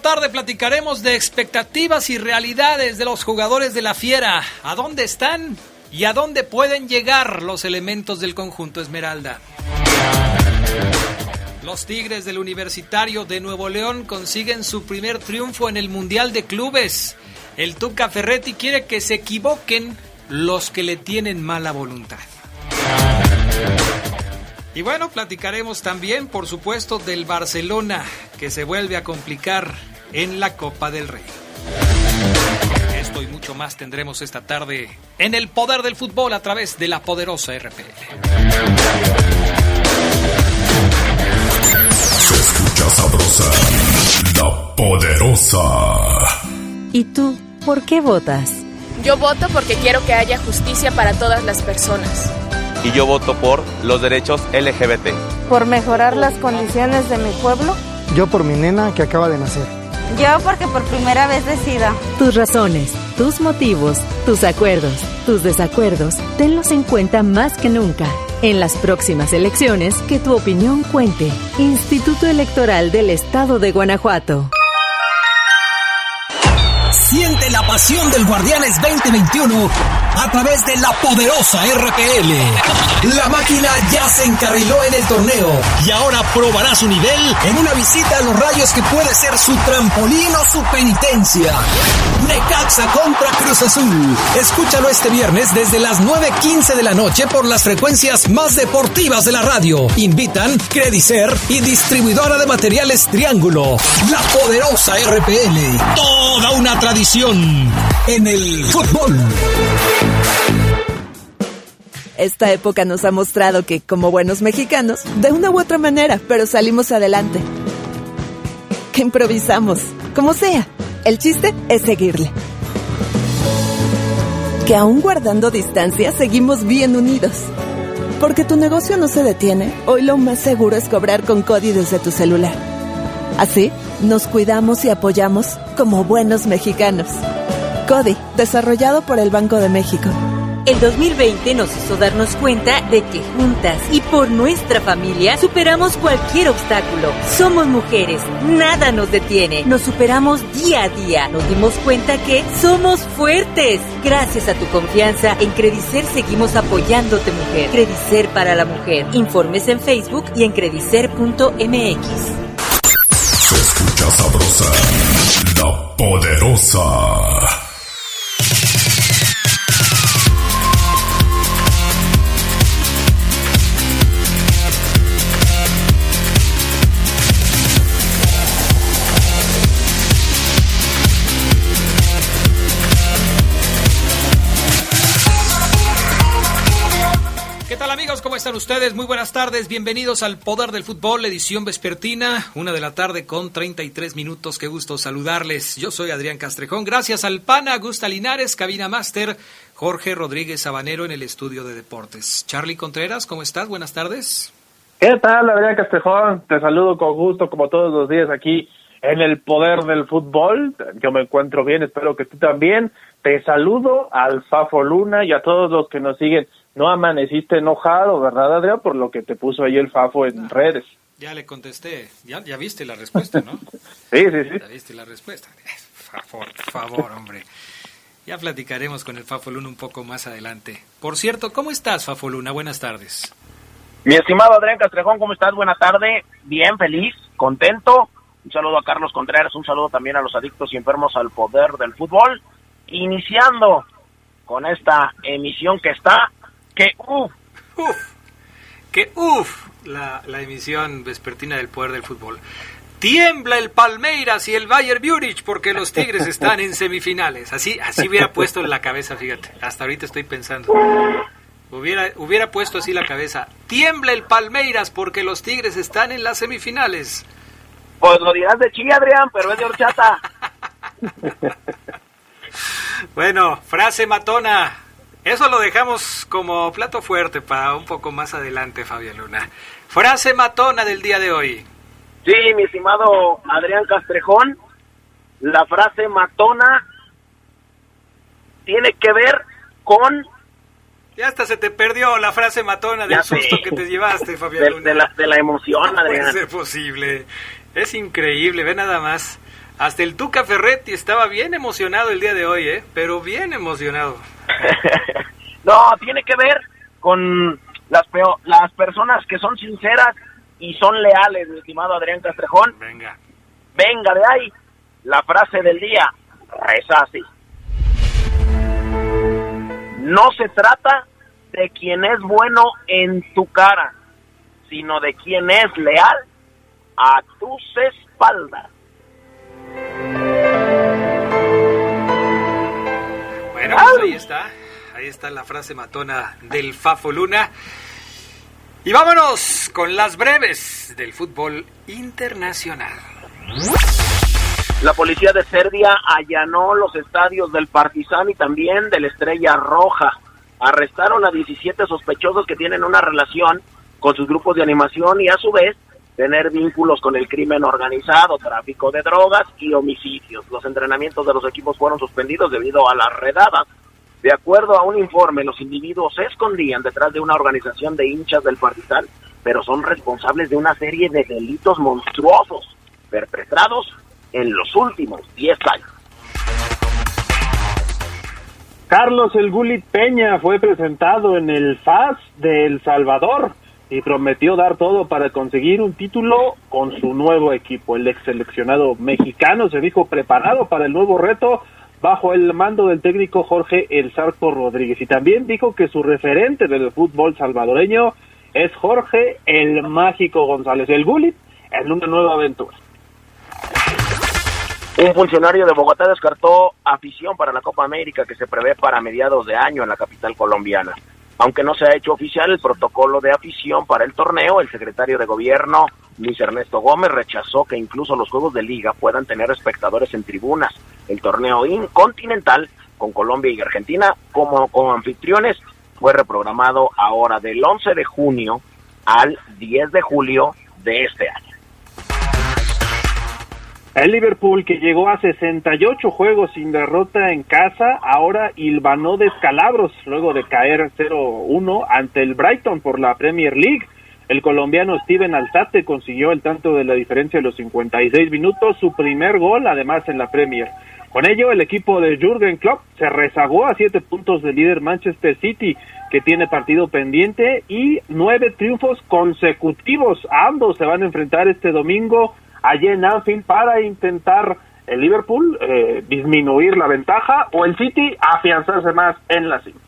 Tarde platicaremos de expectativas y realidades de los jugadores de la Fiera. ¿A dónde están y a dónde pueden llegar los elementos del conjunto Esmeralda? Los Tigres del Universitario de Nuevo León consiguen su primer triunfo en el Mundial de Clubes. El Tuca Ferretti quiere que se equivoquen los que le tienen mala voluntad. Y bueno, platicaremos también, por supuesto, del Barcelona, que se vuelve a complicar en la Copa del Rey. Esto y mucho más tendremos esta tarde en el poder del fútbol a través de la poderosa RPL. Se escucha sabrosa, la poderosa. ¿Y tú, por qué votas? Yo voto porque quiero que haya justicia para todas las personas y yo voto por los derechos LGBT. ¿Por mejorar las condiciones de mi pueblo? Yo por mi nena que acaba de nacer. Yo porque por primera vez decida. Tus razones, tus motivos, tus acuerdos, tus desacuerdos, tenlos en cuenta más que nunca. En las próximas elecciones, que tu opinión cuente. Instituto Electoral del Estado de Guanajuato. Siente la pasión del Guardianes 2021 a través de la poderosa RPL. La máquina ya se encarriló en el torneo y ahora probará su nivel en una visita a los rayos que puede ser su trampolín o su penitencia. Necaxa contra Cruz Azul. Escúchalo este viernes desde las 9.15 de la noche por las frecuencias más deportivas de la radio. Invitan Credicer y distribuidora de materiales Triángulo. La poderosa RPL. Toda una tradición en el fútbol. Esta época nos ha mostrado que, como buenos mexicanos, de una u otra manera, pero salimos adelante. Que improvisamos, como sea. El chiste es seguirle. Que aún guardando distancia, seguimos bien unidos. Porque tu negocio no se detiene, hoy lo más seguro es cobrar con Cody desde tu celular. Así, nos cuidamos y apoyamos como buenos mexicanos. CODI, desarrollado por el Banco de México. El 2020 nos hizo darnos cuenta de que juntas y por nuestra familia superamos cualquier obstáculo. Somos mujeres, nada nos detiene. Nos superamos día a día. Nos dimos cuenta que somos fuertes. Gracias a tu confianza, en Credicer seguimos apoyándote, mujer. Credicer para la mujer. Informes en Facebook y en credicer.mx. Se escucha sabrosa, la poderosa. ¿Cómo están ustedes? Muy buenas tardes. Bienvenidos al Poder del Fútbol, edición vespertina, una de la tarde con 33 minutos. Qué gusto saludarles. Yo soy Adrián Castrejón. Gracias al PANA, Gusta Linares, Cabina Máster, Jorge Rodríguez Sabanero en el estudio de deportes. Charlie Contreras, ¿cómo estás? Buenas tardes. ¿Qué tal, Adrián Castrejón? Te saludo con gusto, como todos los días aquí en el Poder del Fútbol. Yo me encuentro bien, espero que tú también. Te saludo al Fafo Luna y a todos los que nos siguen no amaneciste enojado, ¿verdad, Adrián? Por lo que te puso ahí el Fafo en redes. Ya le contesté, ya, ya viste la respuesta, ¿no? sí, sí, sí. Ya viste la respuesta. Por favor, hombre. Ya platicaremos con el Fafo Luna un poco más adelante. Por cierto, ¿cómo estás, Fafo Luna? Buenas tardes. Mi estimado Adrián Castrejón, ¿cómo estás? Buena tarde. Bien, feliz, contento. Un saludo a Carlos Contreras, un saludo también a los adictos y enfermos al poder del fútbol. Iniciando con esta emisión que está que uff, uf, que uff, la, la emisión vespertina del poder del fútbol. Tiembla el Palmeiras y el Bayern Múnich porque los Tigres están en semifinales. Así, así hubiera puesto en la cabeza, fíjate. Hasta ahorita estoy pensando. Hubiera, hubiera puesto así la cabeza. Tiembla el Palmeiras porque los Tigres están en las semifinales. Pues lo dirás de Chile, Adrián, pero es de horchata. bueno, frase matona. Eso lo dejamos como plato fuerte para un poco más adelante, Fabián Luna. Frase matona del día de hoy. Sí, mi estimado Adrián Castrejón, la frase matona tiene que ver con... Ya hasta se te perdió la frase matona del susto que te llevaste, Fabián de, Luna. De la, de la emoción, no Adrián. puede ser posible. Es increíble, ve nada más. Hasta el Tuca Ferretti estaba bien emocionado el día de hoy, ¿eh? Pero bien emocionado. no, tiene que ver con las, peor, las personas que son sinceras y son leales, mi estimado Adrián Castrejón. Venga. Venga de ahí. La frase del día es así. No se trata de quien es bueno en tu cara, sino de quien es leal a tus espaldas. Bueno, pues ahí está. Ahí está la frase matona del Fafo Luna. Y vámonos con las breves del fútbol internacional. La policía de Serbia allanó los estadios del Partizan y también de la Estrella Roja. Arrestaron a 17 sospechosos que tienen una relación con sus grupos de animación y a su vez tener vínculos con el crimen organizado, tráfico de drogas y homicidios. Los entrenamientos de los equipos fueron suspendidos debido a las redadas. De acuerdo a un informe, los individuos se escondían detrás de una organización de hinchas del Partizan, pero son responsables de una serie de delitos monstruosos perpetrados en los últimos 10 años. Carlos El Gulit Peña fue presentado en el FAS de El Salvador y prometió dar todo para conseguir un título con su nuevo equipo. El ex seleccionado mexicano se dijo preparado para el nuevo reto bajo el mando del técnico Jorge El Sarco Rodríguez y también dijo que su referente del fútbol salvadoreño es Jorge El Mágico González. El Gulit en una nueva aventura. Un funcionario de Bogotá descartó afición para la Copa América que se prevé para mediados de año en la capital colombiana. Aunque no se ha hecho oficial el protocolo de afición para el torneo, el secretario de gobierno, Luis Ernesto Gómez, rechazó que incluso los juegos de liga puedan tener espectadores en tribunas. El torneo continental, con Colombia y Argentina como, como anfitriones, fue reprogramado ahora del 11 de junio al 10 de julio de este año. El Liverpool, que llegó a 68 juegos sin derrota en casa, ahora hilvanó descalabros luego de caer 0-1 ante el Brighton por la Premier League. El colombiano Steven Alzate consiguió el tanto de la diferencia de los 56 minutos, su primer gol además en la Premier. Con ello, el equipo de Jürgen Klopp se rezagó a siete puntos del líder Manchester City, que tiene partido pendiente y nueve triunfos consecutivos. Ambos se van a enfrentar este domingo allí en Anfield para intentar el Liverpool eh, disminuir la ventaja o el City afianzarse más en la cima.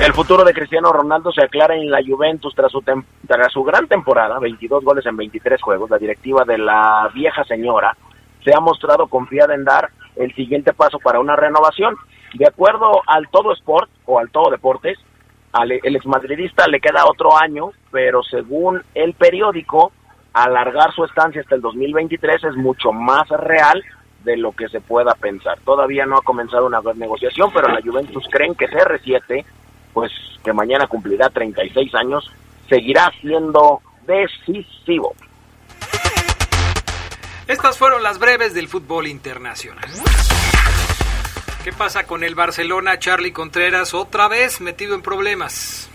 El futuro de Cristiano Ronaldo se aclara en la Juventus tras su, tras su gran temporada, 22 goles en 23 juegos. La directiva de la vieja señora se ha mostrado confiada en dar el siguiente paso para una renovación. De acuerdo al Todo Sport o al Todo Deportes, al, el exmadridista le queda otro año, pero según el periódico, alargar su estancia hasta el 2023 es mucho más real de lo que se pueda pensar. Todavía no ha comenzado una negociación, pero la Juventus creen que CR7, pues que mañana cumplirá 36 años, seguirá siendo decisivo. Estas fueron las breves del fútbol internacional. ¿Qué pasa con el Barcelona, Charlie Contreras, otra vez metido en problemas?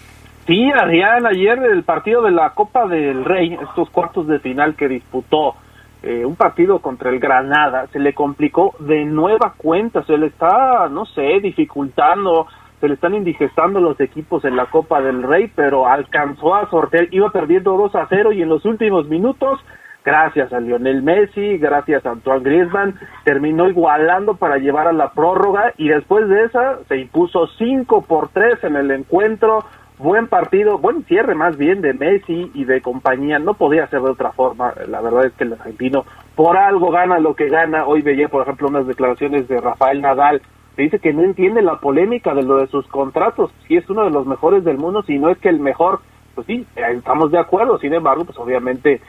Sí, Adrián, ayer el partido de la Copa del Rey, estos cuartos de final que disputó eh, un partido contra el Granada, se le complicó de nueva cuenta, se le está, no sé, dificultando, se le están indigestando los equipos en la Copa del Rey, pero alcanzó a sortear, iba perdiendo 2 a 0 y en los últimos minutos, gracias a Lionel Messi, gracias a Antoine Griezmann, terminó igualando para llevar a la prórroga y después de esa se impuso 5 por 3 en el encuentro buen partido, buen cierre más bien de Messi y de compañía, no podía ser de otra forma, la verdad es que el argentino por algo gana lo que gana, hoy veía por ejemplo unas declaraciones de Rafael Nadal, que dice que no entiende la polémica de lo de sus contratos, si es uno de los mejores del mundo, si no es que el mejor, pues sí, estamos de acuerdo, sin embargo, pues obviamente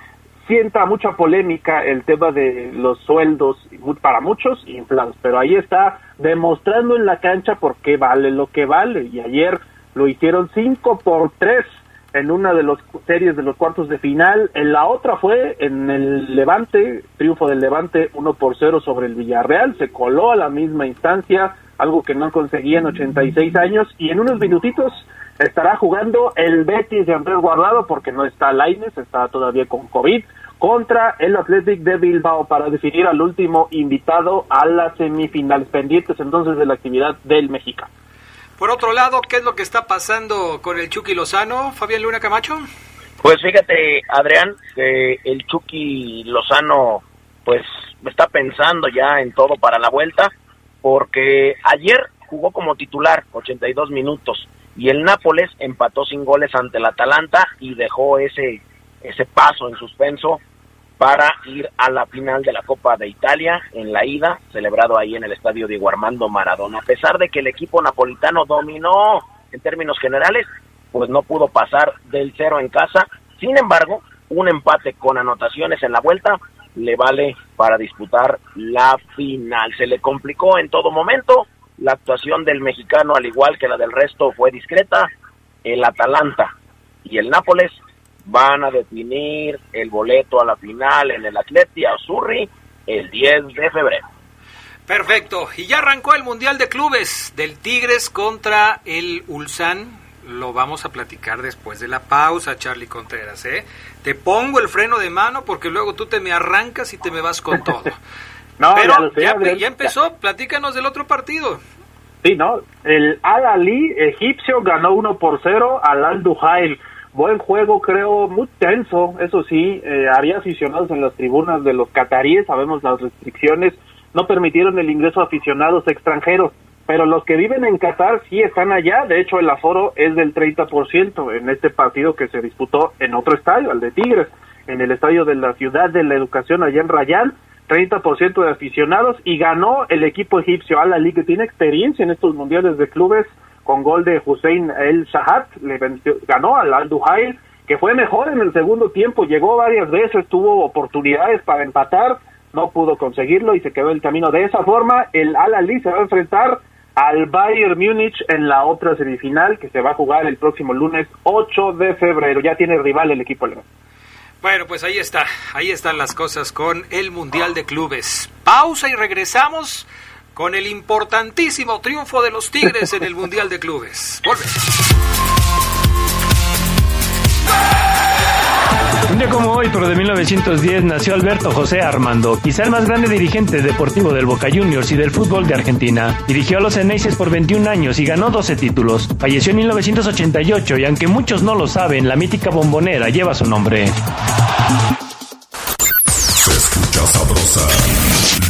sienta mucha polémica el tema de los sueldos para muchos inflados, pero ahí está demostrando en la cancha por qué vale lo que vale. Y ayer lo hicieron 5 por 3 en una de las series de los cuartos de final, en la otra fue en el Levante, triunfo del Levante 1 por 0 sobre el Villarreal, se coló a la misma instancia, algo que no conseguía en 86 años, y en unos minutitos estará jugando el Betis de Andrés Guardado, porque no está Laines, está todavía con COVID, contra el Athletic de Bilbao para definir al último invitado a las semifinales pendientes entonces de la actividad del mexicano. Por otro lado, ¿qué es lo que está pasando con el Chucky Lozano, Fabián Luna Camacho? Pues fíjate, Adrián, que el Chucky Lozano pues está pensando ya en todo para la vuelta, porque ayer jugó como titular 82 minutos y el Nápoles empató sin goles ante el Atalanta y dejó ese ese paso en suspenso para ir a la final de la Copa de Italia en la ida, celebrado ahí en el estadio Diego Armando Maradona. A pesar de que el equipo napolitano dominó en términos generales, pues no pudo pasar del cero en casa. Sin embargo, un empate con anotaciones en la vuelta le vale para disputar la final. Se le complicó en todo momento. La actuación del mexicano, al igual que la del resto, fue discreta. El Atalanta y el Nápoles van a definir el boleto a la final en el Atleti Azurri el 10 de febrero. Perfecto. Y ya arrancó el Mundial de Clubes del Tigres contra el Ulsan. Lo vamos a platicar después de la pausa, Charlie Contreras. ¿eh? Te pongo el freno de mano porque luego tú te me arrancas y te me vas con todo. no, Pero ya, ya, empezó. Platícanos del otro partido. Sí, ¿no? El Al-Ali egipcio ganó 1 por 0 al Al-Duhail buen juego, creo, muy tenso, eso sí, eh, había aficionados en las tribunas de los cataríes, sabemos las restricciones, no permitieron el ingreso a aficionados extranjeros, pero los que viven en Qatar sí están allá, de hecho el aforo es del 30% en este partido que se disputó en otro estadio, el de Tigres, en el estadio de la Ciudad de la Educación allá en Rayán, 30% de aficionados y ganó el equipo egipcio Al Ahly que tiene experiencia en estos mundiales de clubes con gol de Hussein El Shahat, le ganó al Al Duhail, que fue mejor en el segundo tiempo, llegó varias veces, tuvo oportunidades para empatar, no pudo conseguirlo y se quedó el camino. De esa forma, el Al Ali se va a enfrentar al Bayern Múnich en la otra semifinal que se va a jugar el próximo lunes 8 de febrero. Ya tiene rival el equipo alemán. Bueno, pues ahí está, ahí están las cosas con el Mundial de Clubes. Pausa y regresamos con el importantísimo triunfo de los Tigres en el Mundial de Clubes. Un día como hoy, pero de 1910, nació Alberto José Armando, quizá el más grande dirigente deportivo del Boca Juniors y del fútbol de Argentina. Dirigió a los Eneises por 21 años y ganó 12 títulos. Falleció en 1988 y aunque muchos no lo saben, la mítica bombonera lleva su nombre. Se escucha sabrosa,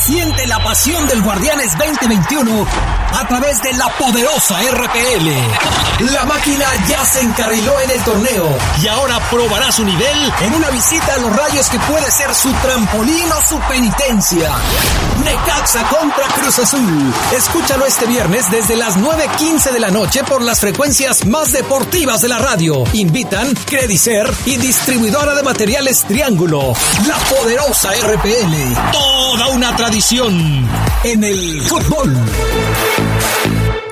Siente la pasión del Guardianes 2021 a través de la poderosa RPL. La máquina ya se encarriló en el torneo y ahora probará su nivel en una visita a los rayos que puede ser su trampolín o su penitencia. Necaxa contra Cruz Azul. Escúchalo este viernes desde las 9.15 de la noche por las frecuencias más deportivas de la radio. Invitan Credicer y distribuidora de materiales Triángulo. La poderosa RPL. Toda una tradición en el fútbol.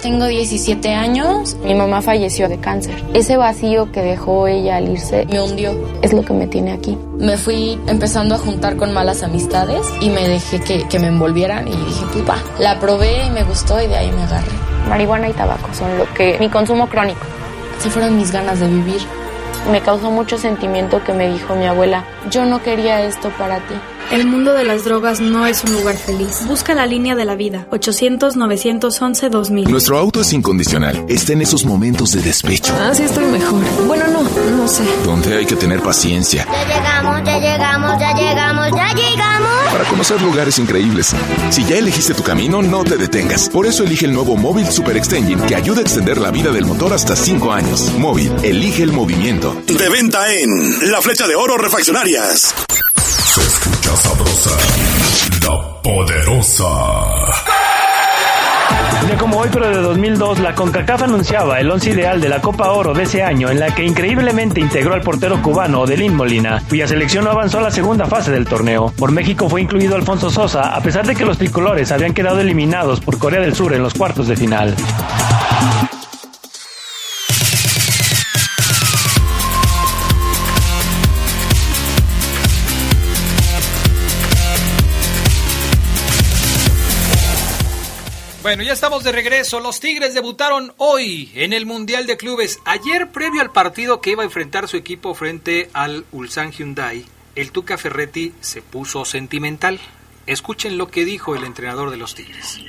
Tengo 17 años, mi mamá falleció de cáncer. Ese vacío que dejó ella al irse me hundió, es lo que me tiene aquí. Me fui empezando a juntar con malas amistades y me dejé que, que me envolvieran y dije, pupa, la probé y me gustó y de ahí me agarré. marihuana y tabaco son lo que mi consumo crónico. Se fueron mis ganas de vivir. Me causó mucho sentimiento que me dijo mi abuela, yo no quería esto para ti. El mundo de las drogas no es un lugar feliz. Busca la línea de la vida. 800-911-2000. Nuestro auto es incondicional. Está en esos momentos de despecho. Ah, sí estoy mejor. Bueno, no, no sé. Donde hay que tener paciencia. Ya llegamos, ya llegamos, ya llegamos, ya llegamos. Para conocer lugares increíbles. Si ya elegiste tu camino, no te detengas. Por eso elige el nuevo Móvil Super Extension que ayuda a extender la vida del motor hasta 5 años. Móvil, elige el movimiento. De venta en La Flecha de Oro Refaccionarias. Sabrosa, la poderosa. Ya como hoy, pero de 2002, la CONCACAF anunciaba el once ideal de la Copa Oro de ese año, en la que increíblemente integró al portero cubano Odelín Molina, cuya selección no avanzó a la segunda fase del torneo. Por México fue incluido Alfonso Sosa, a pesar de que los tricolores habían quedado eliminados por Corea del Sur en los cuartos de final. Bueno, ya estamos de regreso. Los Tigres debutaron hoy en el Mundial de Clubes. Ayer, previo al partido que iba a enfrentar su equipo frente al Ulsan Hyundai, el Tuca Ferretti se puso sentimental. Escuchen lo que dijo el entrenador de los Tigres.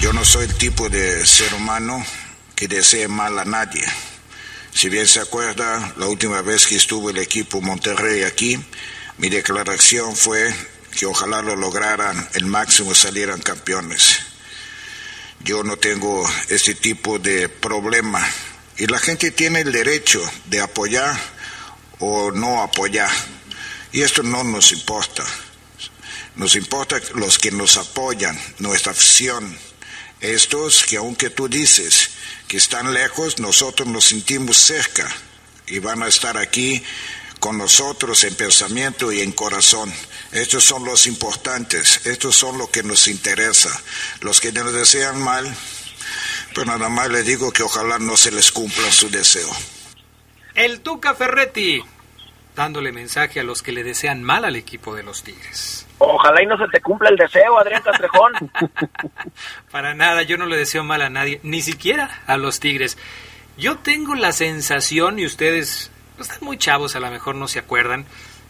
Yo no soy el tipo de ser humano que desee mal a nadie. Si bien se acuerda, la última vez que estuvo el equipo Monterrey aquí, mi declaración fue que ojalá lo lograran el máximo salieran campeones. Yo no tengo este tipo de problema y la gente tiene el derecho de apoyar o no apoyar y esto no nos importa. Nos importa los que nos apoyan, nuestra afición. Estos que aunque tú dices que están lejos, nosotros nos sentimos cerca y van a estar aquí con nosotros en pensamiento y en corazón. Estos son los importantes, estos son los que nos interesa. Los que nos desean mal, pues nada más les digo que ojalá no se les cumpla su deseo. El Tuca Ferretti, dándole mensaje a los que le desean mal al equipo de los Tigres. Ojalá y no se te cumpla el deseo, Adrián Castrejón. Para nada, yo no le deseo mal a nadie, ni siquiera a los Tigres. Yo tengo la sensación, y ustedes están muy chavos, a lo mejor no se acuerdan,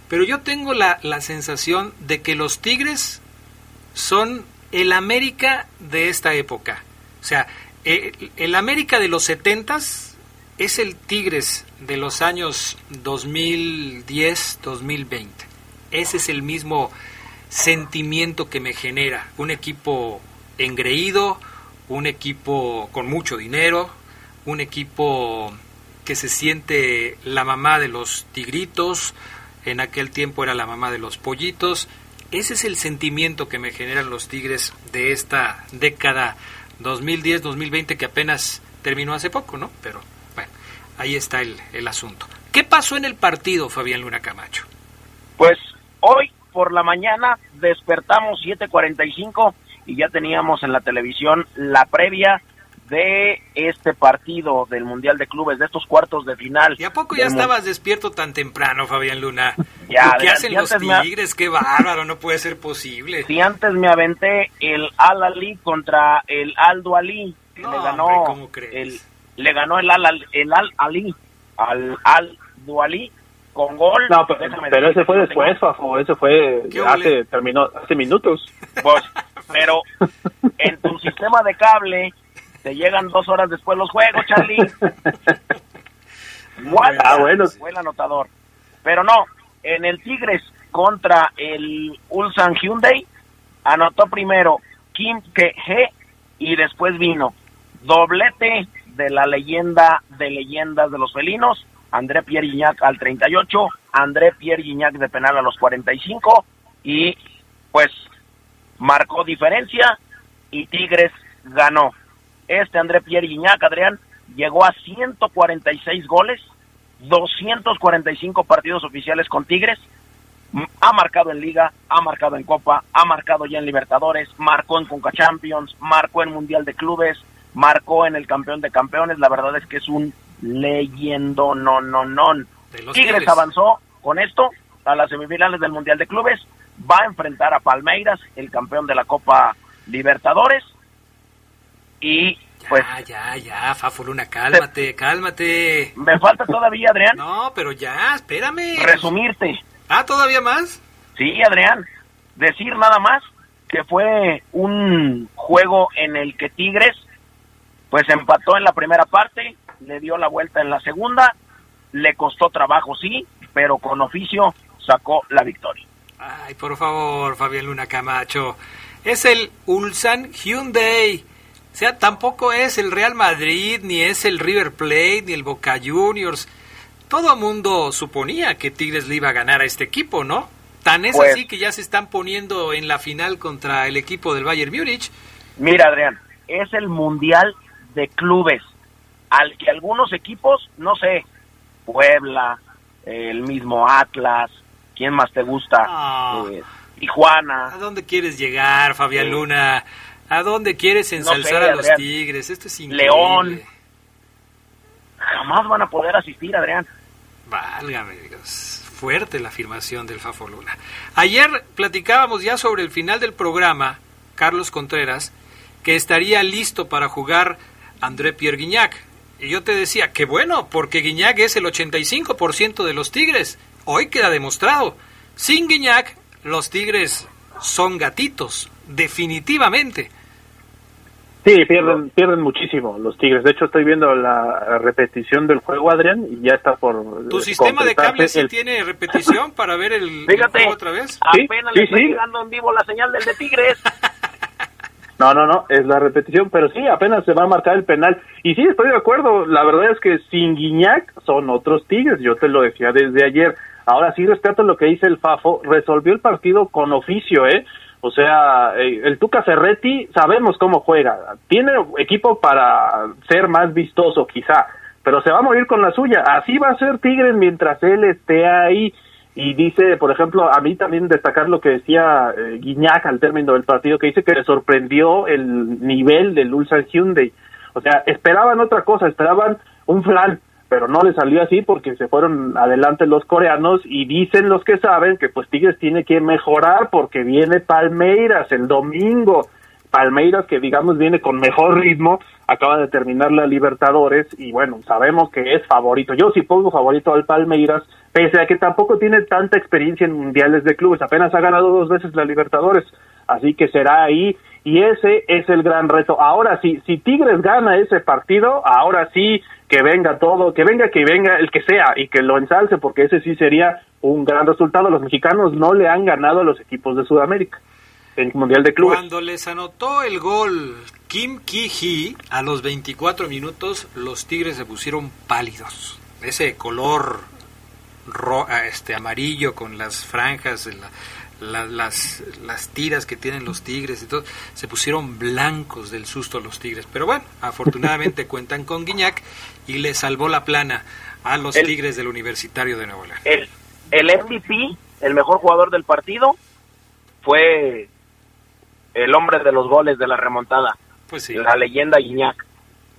pero yo tengo la, la sensación de que los Tigres son el América de esta época. O sea, el, el América de los setentas es el Tigres de los años 2010-2020. Ese es el mismo sentimiento que me genera. Un equipo engreído, un equipo con mucho dinero, un equipo que se siente la mamá de los tigritos, en aquel tiempo era la mamá de los pollitos. Ese es el sentimiento que me generan los Tigres de esta década 2010-2020 que apenas terminó hace poco, ¿no? Pero bueno, ahí está el, el asunto. ¿Qué pasó en el partido, Fabián Luna Camacho? Pues hoy por la mañana despertamos 7:45 y ya teníamos en la televisión la previa de este partido del Mundial de Clubes, de estos cuartos de final. ¿Y a poco ya estabas despierto tan temprano, Fabián Luna? Ya, ¿Qué de- hacen si los antes me- Tigres? ¡Qué bárbaro! No puede ser posible. Si antes me aventé el Al Ali contra el Aldo Ali, No, le ganó hombre, ¿cómo crees? el le ganó el Al Al- el Al Ali al Aldo Ali con gol. No, pero, ese fue después, Fafo, ese fue ¿Qué hace, terminó hace minutos. Pues, pero en tu sistema de cable te llegan dos horas después los juegos, Charlie. Ah, bueno. Fue el anotador. Pero no, en el Tigres contra el Ulsan Hyundai, anotó primero Kim Ke-he y después vino doblete de la leyenda de leyendas de los felinos, André Pierre Gignac al 38, André Pierre Gignac de penal a los 45 y pues marcó diferencia y Tigres ganó. Este André Pierre Gignac, Adrián, llegó a 146 goles, 245 partidos oficiales con Tigres, ha marcado en Liga, ha marcado en Copa, ha marcado ya en Libertadores, marcó en Conca Champions, marcó en Mundial de Clubes, marcó en el Campeón de Campeones, la verdad es que es un leyendo no no no. Tigres. avanzó con esto a las semifinales del Mundial de Clubes, va a enfrentar a Palmeiras, el campeón de la Copa Libertadores, y pues ya, ya, Fafo Luna, cálmate, cálmate. Me falta todavía, Adrián. No, pero ya, espérame. Resumirte. Ah, ¿todavía más? Sí, Adrián. Decir nada más que fue un juego en el que Tigres pues empató en la primera parte, le dio la vuelta en la segunda, le costó trabajo, sí, pero con oficio sacó la victoria. Ay, por favor, Fabián Luna Camacho. Es el Ulsan Hyundai. O sea, tampoco es el Real Madrid, ni es el River Plate, ni el Boca Juniors. Todo mundo suponía que Tigres le iba a ganar a este equipo, ¿no? Tan es Pues- así que ya se están poniendo en la final contra el equipo del Bayern Múnich. Mira, Adrián, es el Mundial de Clubes, al que algunos equipos, no sé, Puebla, el mismo Atlas, ¿quién más te gusta? Ah. Eh, Tijuana. ¿A dónde quieres llegar, Fabián Sí. Luna? ¿A dónde quieres ensalzar sé, a los Adrián. Tigres? Esto es increíble. León. Jamás van a poder asistir, Adrián. Válgame Dios. Fuerte la afirmación del Fafo Luna. Ayer platicábamos ya sobre el final del programa, Carlos Contreras, que estaría listo para jugar André Pierre Guignac. Y yo te decía, que bueno, porque Guignac es el 85% de los Tigres. Hoy queda demostrado. Sin Guignac, los Tigres son gatitos, definitivamente. Sí, pierden, pierden muchísimo los Tigres. De hecho, estoy viendo la repetición del juego, Adrián, y ya está por. ¿Tu eh, sistema de cable sí el- tiene repetición para ver el, el Fíjate, juego otra vez? Sí, apenas sí, le estoy sí. llegando en vivo la señal del de Tigres. No, no, no, es la repetición, pero sí, apenas se va a marcar el penal. Y sí, estoy de acuerdo, la verdad es que sin Guiñac son otros Tigres, yo te lo decía desde ayer. Ahora sí respeto lo que dice el Fafo, resolvió el partido con oficio, ¿eh? O sea, eh, el Tuca Ferretti sabemos cómo juega, tiene equipo para ser más vistoso quizá, pero se va a morir con la suya. Así va a ser Tigres mientras él esté ahí. Y dice, por ejemplo, a mí también destacar lo que decía eh, Guiñac al término del partido, que dice que le sorprendió el nivel del Ulsan Hyundai. O sea, esperaban otra cosa, esperaban un flan, pero no le salió así porque se fueron adelante los coreanos y dicen los que saben que pues Tigres tiene que mejorar porque viene Palmeiras el domingo. Palmeiras que digamos viene con mejor ritmo, acaba de terminar la Libertadores y bueno, sabemos que es favorito. Yo sí pongo favorito al Palmeiras, pese a que tampoco tiene tanta experiencia en mundiales de clubes, apenas ha ganado dos veces la Libertadores, así que será ahí y ese es el gran reto. Ahora sí, si Tigres gana ese partido, ahora sí que venga todo, que venga que venga el que sea y que lo ensalce porque ese sí sería un gran resultado. Los mexicanos no le han ganado a los equipos de Sudamérica en Mundial de Clubes. Cuando les anotó el gol Kim Ki-hee a los 24 minutos, los Tigres se pusieron pálidos. Ese color ro- este amarillo con las franjas, la- la- las, las tiras que tienen los Tigres y todo, se pusieron blancos del susto los Tigres. Pero bueno, afortunadamente cuentan con Guiñac y le salvó la plana a los El- Tigres del Universitario de Nuevo León. El, el MVP, el mejor jugador del partido, fue el hombre de los goles de la remontada. Pues sí. La leyenda Guiñac.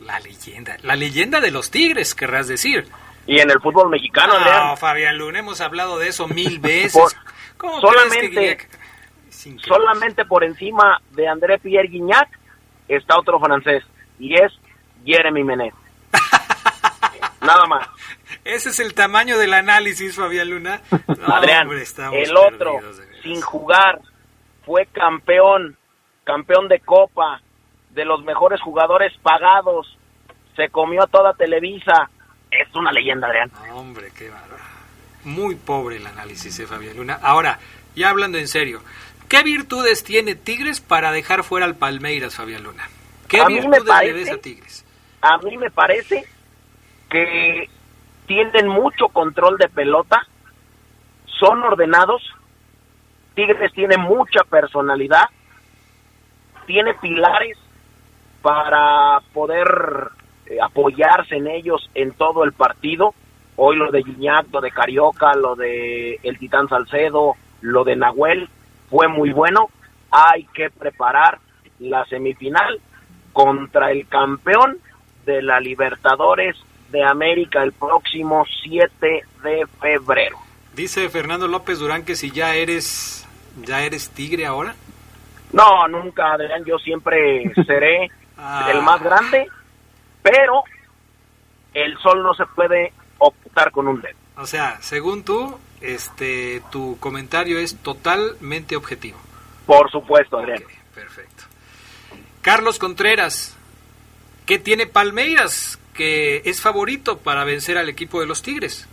La leyenda, la leyenda de los Tigres, querrás decir. Y en el fútbol mexicano, No, Adrián, Fabián Luna, hemos hablado de eso mil veces. Por- ¿Cómo crees que solamente, solamente por encima de André Pierre Guignac está otro francés, y es Jeremy Menet. Nada más. Ese es el tamaño del análisis, Fabián Luna. No, Adrián, hombre, el otro, sin jugar, fue campeón, campeón de Copa, de los mejores jugadores pagados, se comió a toda Televisa. Es una leyenda, Adrián. Hombre, qué bárbaro. Muy pobre el análisis de Fabián Luna. Ahora, ya hablando en serio, ¿qué virtudes tiene Tigres para dejar fuera al Palmeiras, Fabián Luna? ¿Qué A virtudes le parece- ves a Tigres? A mí me parece que tienen mucho control de pelota, son ordenados, Tigres tiene mucha personalidad, tiene pilares para poder eh, apoyarse en ellos en todo el partido. Hoy lo de Guiñac, lo de Carioca, lo de el Titán Salcedo, lo de Nahuel fue muy bueno. Hay que preparar la semifinal contra el campeón de la Libertadores de América el próximo 7 de febrero. Dice Fernando López Durán que si ya eres, ya eres Tigre ahora. No, nunca, Adrián, yo siempre seré ah. el más grande, pero el sol no se puede ocultar con un dedo. O sea, según tú, este, tu comentario es totalmente objetivo. Por supuesto, Adrián. perfecto. Carlos Contreras, ¿qué tiene Palmeiras que es favorito para vencer al equipo de los Tigres?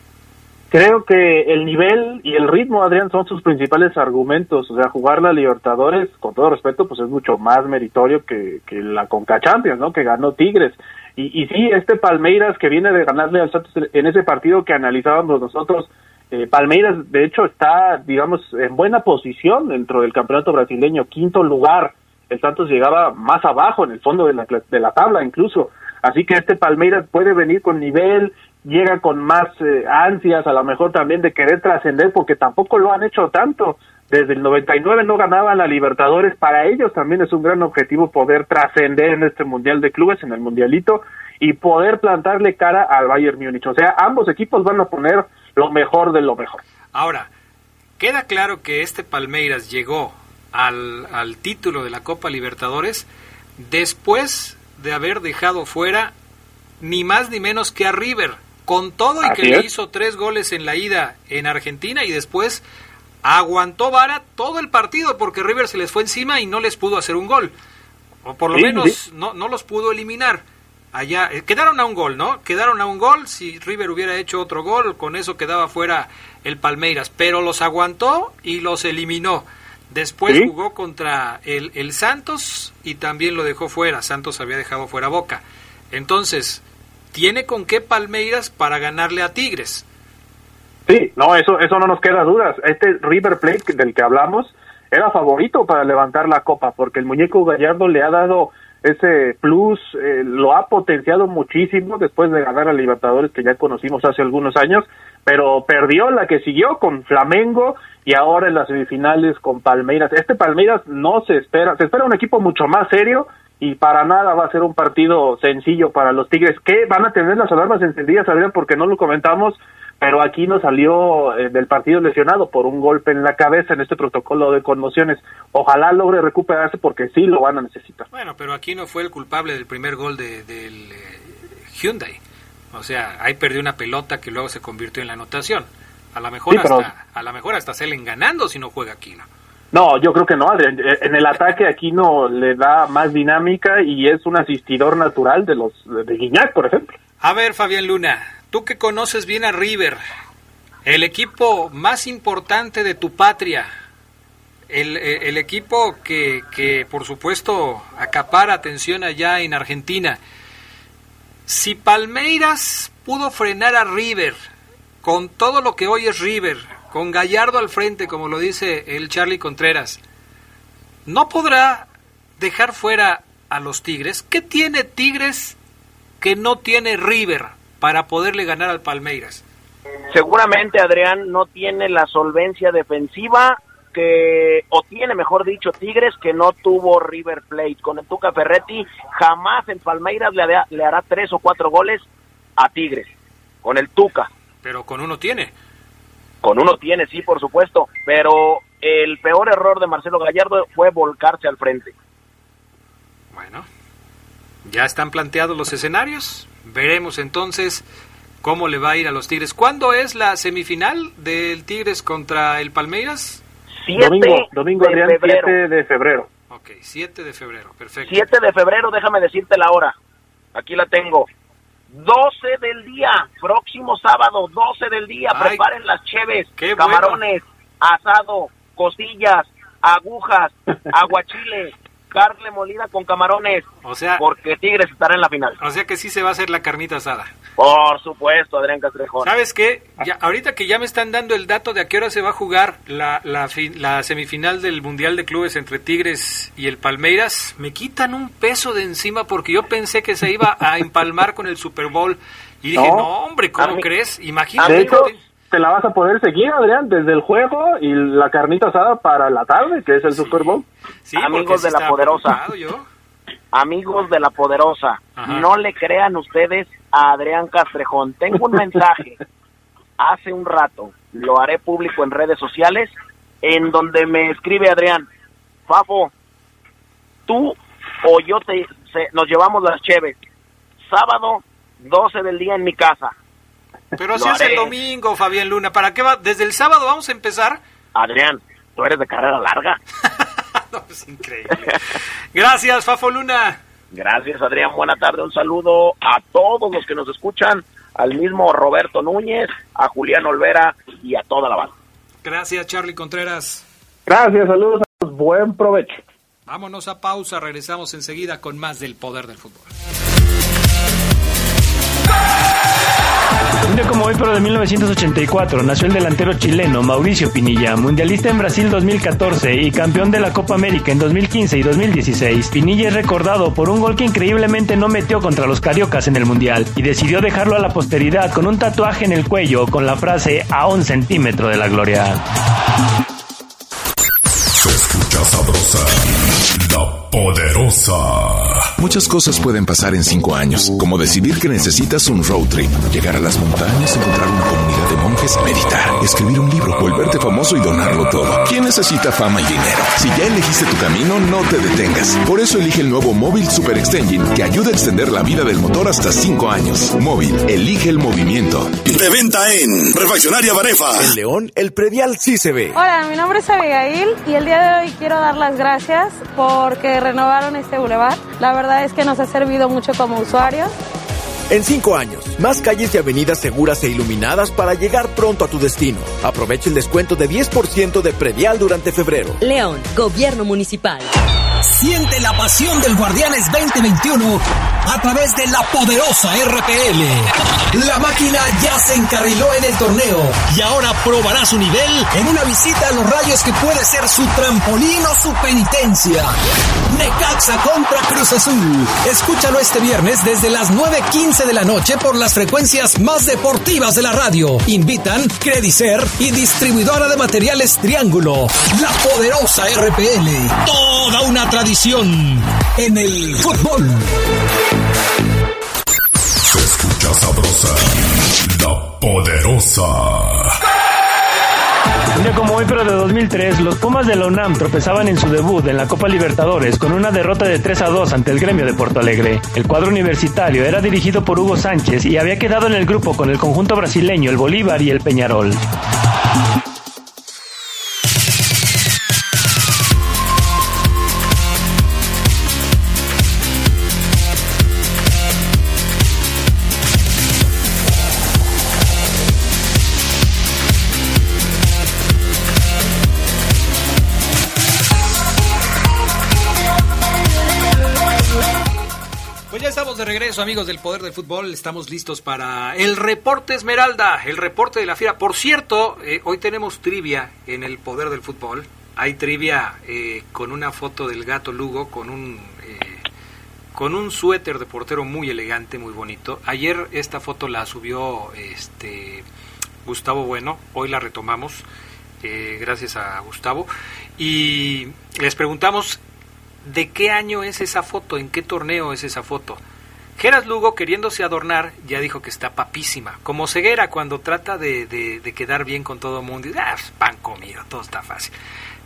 Creo que el nivel y el ritmo, Adrián, son sus principales argumentos. O sea, jugar la Libertadores, con todo respeto, pues es mucho más meritorio que, que la Conca Champions, ¿no? Que ganó Tigres. Y, y sí, este Palmeiras que viene de ganarle al Santos en ese partido que analizábamos nosotros, eh, Palmeiras, de hecho, está, digamos, en buena posición dentro del campeonato brasileño, quinto lugar. El Santos llegaba más abajo, en el fondo de la, de la tabla incluso. Así que este Palmeiras puede venir con nivel, llega con más eh, ansias, a lo mejor también de querer trascender, porque tampoco lo han hecho tanto. Desde el 99 no ganaban la Libertadores, para ellos también es un gran objetivo poder trascender en este Mundial de Clubes, en el Mundialito, y poder plantarle cara al Bayern Múnich. O sea, ambos equipos van a poner lo mejor de lo mejor. Ahora, queda claro que este Palmeiras llegó al, al título de la Copa Libertadores después de haber dejado fuera ni más ni menos que a River, con todo y que le hizo tres goles en la ida en Argentina y después aguantó vara todo el partido porque River se les fue encima y no les pudo hacer un gol. O por lo menos No, no los pudo eliminar allá. Eh, quedaron a un gol, ¿no? Quedaron a un gol. Si River hubiera hecho otro gol, con eso quedaba fuera el Palmeiras. Pero los aguantó y los eliminó. Después jugó contra el, el, Santos y también lo dejó fuera. Santos había dejado fuera Boca. Entonces, ¿tiene con qué Palmeiras para ganarle a Tigres? Sí, no, eso, eso no nos queda dudas. Este River Plate del que hablamos era favorito para levantar la copa porque el muñeco Gallardo le ha dado ese plus eh, lo ha potenciado muchísimo después de ganar a Libertadores que ya conocimos hace algunos años, pero perdió la que siguió con Flamengo y ahora en las semifinales con Palmeiras. Este Palmeiras no se espera, se espera un equipo mucho más serio y para nada va a ser un partido sencillo para los Tigres, que van a tener las alarmas encendidas, Adrián, porque no lo comentamos, pero aquí no salió eh, del partido lesionado por un golpe en la cabeza en este protocolo de conmociones. Ojalá logre recuperarse porque sí lo van a necesitar. Bueno, pero aquí no fue el culpable del primer gol de, del eh, Hyundai. O sea, ahí perdió una pelota que luego se convirtió en la anotación. A lo mejor hasta a mejor hasta salen ganando si no juega Aquino. No, yo creo que no, Adrián. En el ataque Aquino le da más dinámica y es un asistidor natural de los de Guiñac, por ejemplo. A ver, Fabián Luna, Tú que conoces bien a River, el equipo más importante de tu patria, el, el equipo que, que, por supuesto acapara atención allá en Argentina. Si Palmeiras pudo frenar a River con todo lo que hoy es River, con Gallardo al frente, como lo dice el Charlie Contreras, ¿no podrá dejar fuera a los Tigres? ¿Qué tiene Tigres que no tiene River? Para poderle ganar al Palmeiras? Seguramente Adrián no tiene la solvencia defensiva que, o tiene mejor dicho, Tigres que no tuvo River Plate. Con el Tuca Ferretti jamás el Palmeiras le, le hará tres o cuatro goles a Tigres. Con el Tuca. Pero con uno tiene. Con uno tiene, sí, por supuesto. Pero el peor error de Marcelo Gallardo fue volcarse al frente. Bueno, ya están planteados los escenarios. Veremos entonces cómo le va a ir a los Tigres. ¿Cuándo es la semifinal del Tigres contra el Palmeiras? domingo, domingo Adrián, 7 de febrero. Ok, 7 de febrero, perfecto. 7 de febrero, déjame decirte la hora. Aquí la tengo. 12 del día, próximo sábado, 12 del día, preparen las cheves, camarones, asado, costillas, agujas, aguachile, carne molida con camarones. O sea, porque Tigres estará en la final. O sea que sí se va a hacer la carnita asada. Por supuesto, Adrián Castrejón. ¿Sabes qué? Ya, ahorita que ya me están dando el dato de a qué hora se va a jugar la, la, la semifinal del Mundial de Clubes entre Tigres y el Palmeiras, me quitan un peso de encima porque yo pensé que se iba a empalmar con el Super Bowl. Y dije, no, hombre, ¿cómo crees? Imagínate te la vas a poder seguir, Adrián, desde el juego y la carnita asada para la tarde, que es el Super Bowl. Amigos de la poderosa. Amigos de la poderosa, no le crean ustedes a Adrián Castrejón. Tengo un mensaje hace un rato, lo haré público en redes sociales, en donde me escribe Adrián, Fafo, tú o yo te, se, nos llevamos las cheves. Sábado, 12 del día en mi casa. Pero así es el domingo, Fabián Luna. ¿Para qué va? Desde el sábado vamos a empezar. Adrián, tú eres de carrera larga. no, es increíble. Gracias, Fafo Luna. Gracias, Adrián. Buena tarde. Un saludo a todos los que nos escuchan, al mismo Roberto Núñez, a Julián Olvera y a toda la banda. Gracias, Charlie Contreras. Gracias, saludos a todos. Buen provecho. Vámonos a pausa. Regresamos enseguida con más del poder del fútbol. Un día como hoy, pero de 1984, nació el delantero chileno Mauricio Pinilla, mundialista en Brasil 2014 y campeón de la Copa América en 2015 y 2016. Pinilla es recordado por un gol que increíblemente no metió contra los cariocas en el mundial y decidió dejarlo a la posteridad con un tatuaje en el cuello con la frase a un centímetro de la gloria. Se escucha sabrosa, la poderosa. Muchas cosas pueden pasar en cinco años, como decidir que necesitas un road trip, llegar a las montañas, encontrar una comunidad de monjes, meditar, escribir un libro, volverte famoso y donarlo todo. ¿Quién necesita fama y dinero? Si ya elegiste tu camino, no te detengas. Por eso elige el nuevo Móvil Super Extension que ayuda a extender la vida del motor hasta cinco años. Móvil, elige el movimiento. De venta en Refaccionaria Barefa. En León, el predial sí se ve. Hola, mi nombre es Abigail y el día de hoy quiero dar las gracias porque renovaron este bulevar. La verdad es que nos ha servido mucho como usuarios. En cinco años, más calles y avenidas seguras e iluminadas para llegar pronto a tu destino. Aprovecha el descuento de 10% de predial durante febrero. León, Gobierno Municipal. Siente la pasión del Guardianes 2021 a través de la poderosa RPL. La máquina ya se encarriló en el torneo y ahora probará su nivel en una visita a los rayos que puede ser su trampolín o su penitencia. Necaxa contra Cruz Azul. Escúchalo este viernes desde las 9.15 de la noche por las frecuencias más deportivas de la radio. Invitan Credicer y distribuidora de materiales Triángulo. La poderosa RPL. Toda una tradición en el fútbol. Se escucha sabrosa, la poderosa. Un día como hoy, pero de 2003, los Pumas de la UNAM tropezaban en su debut en la Copa Libertadores con una derrota de 3 a 2 ante el gremio de Porto Alegre. El cuadro universitario era dirigido por Hugo Sánchez y había quedado en el grupo con el conjunto brasileño, el Bolívar y el Peñarol. De regreso, amigos del Poder del Fútbol. Estamos listos para el reporte Esmeralda, el reporte de la Fiera. Por cierto, eh, hoy tenemos trivia en el Poder del Fútbol. Hay trivia eh, con una foto del gato Lugo, con un, eh, con un suéter de portero muy elegante, muy bonito. Ayer esta foto la subió este, Gustavo Bueno, hoy la retomamos, eh, gracias a Gustavo. Y les preguntamos ¿De qué año es esa foto? ¿En qué torneo es esa foto? Geras Lugo, queriéndose adornar, ya dijo que está papísima. Como ceguera, cuando trata de, de- de quedar bien con todo el mundo. Dice, ah, pan comido, todo está fácil.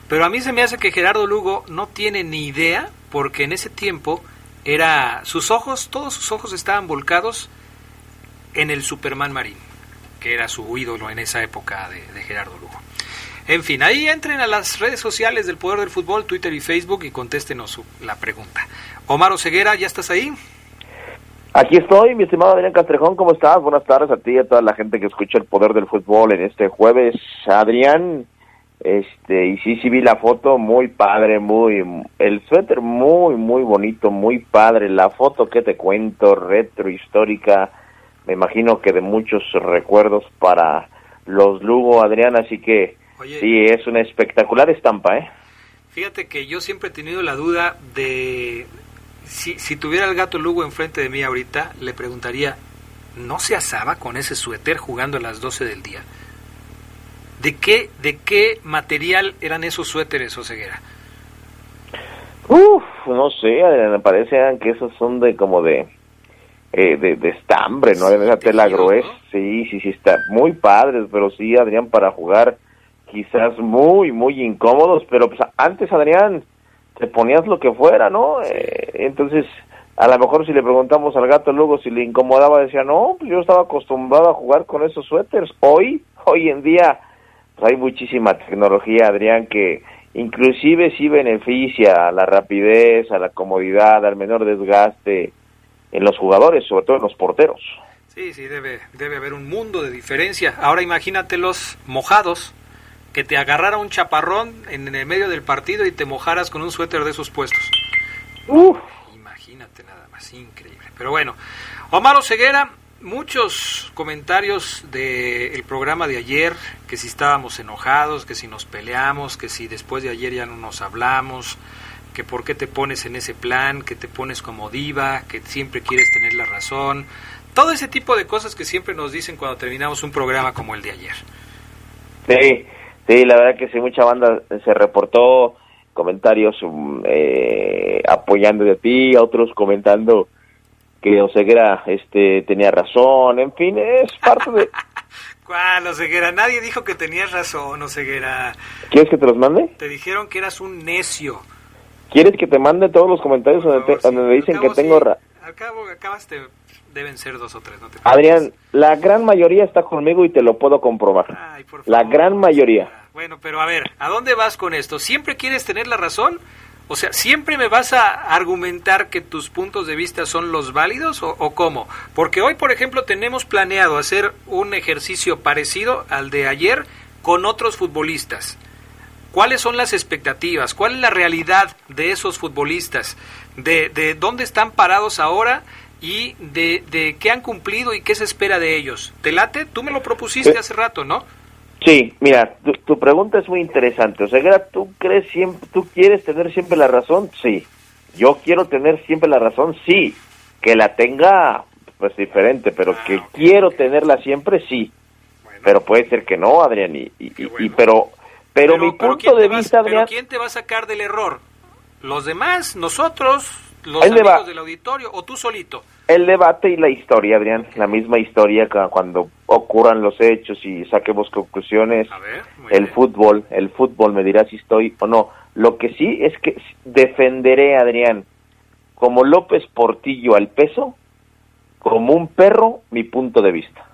Pero a mí se me hace que Gerardo Lugo no tiene ni idea, porque en ese tiempo era. Sus ojos, todos sus ojos estaban volcados en el Superman Marín, que era su ídolo en esa época de, de Gerardo Lugo. En fin, ahí entren a las redes sociales del Poder del Fútbol, Twitter y Facebook y contéstenos la pregunta. Omar Ceguera, ¿ya estás ahí? Aquí estoy, mi estimado Adrián Castrejón, ¿cómo estás? Buenas tardes a ti y a toda la gente que escucha el poder del fútbol en este jueves. Adrián, este, y sí, sí vi la foto, muy padre, muy, el suéter muy, muy bonito, muy padre. La foto que te cuento, retro, histórica, me imagino que de muchos recuerdos para los Lugo, Adrián, así que sí, es una espectacular estampa, ¿eh? Fíjate que yo siempre he tenido la duda de si, si tuviera el gato Lugo enfrente de mí ahorita, le preguntaría, ¿no se asaba con ese suéter jugando a las 12 del día? ¿De qué, de qué material eran esos suéteres, Oseguera? Uf, no sé, Adrián, me parece que esos son de como de eh, de, de estambre, ¿no? De esa tela gruesa. Sí, sí, sí, está muy padres, pero sí, Adrián, para jugar quizás muy, muy incómodos, pero pues antes, Adrián, te ponías lo que fuera, ¿no? Eh, entonces, a lo mejor si le preguntamos al gato luego si le incomodaba, decía, no, pues yo estaba acostumbrado a jugar con esos suéteres. Hoy, hoy en día, pues hay muchísima tecnología, Adrián, que inclusive sí beneficia a la rapidez, a la comodidad, al menor desgaste en los jugadores, sobre todo en los porteros. Sí, sí, debe, debe haber un mundo de diferencia. Ahora imagínate los mojados, que te agarrara un chaparrón en, el medio del partido y te mojaras con un suéter de esos puestos. Uf. Imagínate nada más, increíble. Pero bueno, Omar Ceguera, muchos comentarios del programa de ayer, que si estábamos enojados, que si nos peleamos, que si después de ayer ya no nos hablamos, que por qué te pones en ese plan, que te pones como diva, que siempre quieres tener la razón, todo ese tipo de cosas que siempre nos dicen cuando terminamos un programa como el de ayer. Sí, sí, la verdad que sí, mucha banda se reportó comentarios um, eh, apoyando de ti, otros comentando que Oseguera este, tenía razón, en fin, es parte de... ¿Cuál, Oseguera? Nadie dijo que tenías razón, Oseguera. ¿Quieres que te los mande? Te dijeron que eras un necio. ¿Quieres que te mande todos los comentarios donde, donde me dicen que tengo razón? Al cabo, acabaste, deben ser dos o tres, no te Adrián, la gran mayoría está conmigo y te lo puedo comprobar. Ay, por favor, la gran mayoría. Bueno, pero a ver, ¿a dónde vas con esto? ¿Siempre quieres tener la razón? O sea, ¿siempre me vas a argumentar que tus puntos de vista son los válidos o, o, cómo? Porque hoy, por ejemplo, tenemos planeado hacer un ejercicio parecido al de ayer con otros futbolistas. ¿Cuáles son las expectativas? ¿Cuál es la realidad de esos futbolistas? ¿De, de dónde están parados ahora? y de, de qué han cumplido y qué se espera de ellos. ¿Te late? Tú me lo propusiste hace rato, ¿no? Sí, mira, tu, tu, pregunta es muy interesante. O sea, ¿tú crees siempre, tú quieres tener siempre la razón? Sí. Yo quiero tener siempre la razón, sí. Que la tenga, pues diferente, pero Ah, que quiero tenerla siempre, sí. Pero puede ser que no, Adrián, y, y, y- y- pero, pero, mi punto ¿quién de vas- vista, pero ¿quién te va a sacar del error? ¿Los demás? ¿Nosotros? ¿Los amigos va. del auditorio? ¿O tú solito? El debate y la historia, Adrián, la misma historia cuando ocurran los hechos y saquemos conclusiones. el fútbol, el fútbol me dirá si estoy o no. Lo que sí es que defenderé, Adrián, como López Portillo al peso, como un perro, mi punto de vista.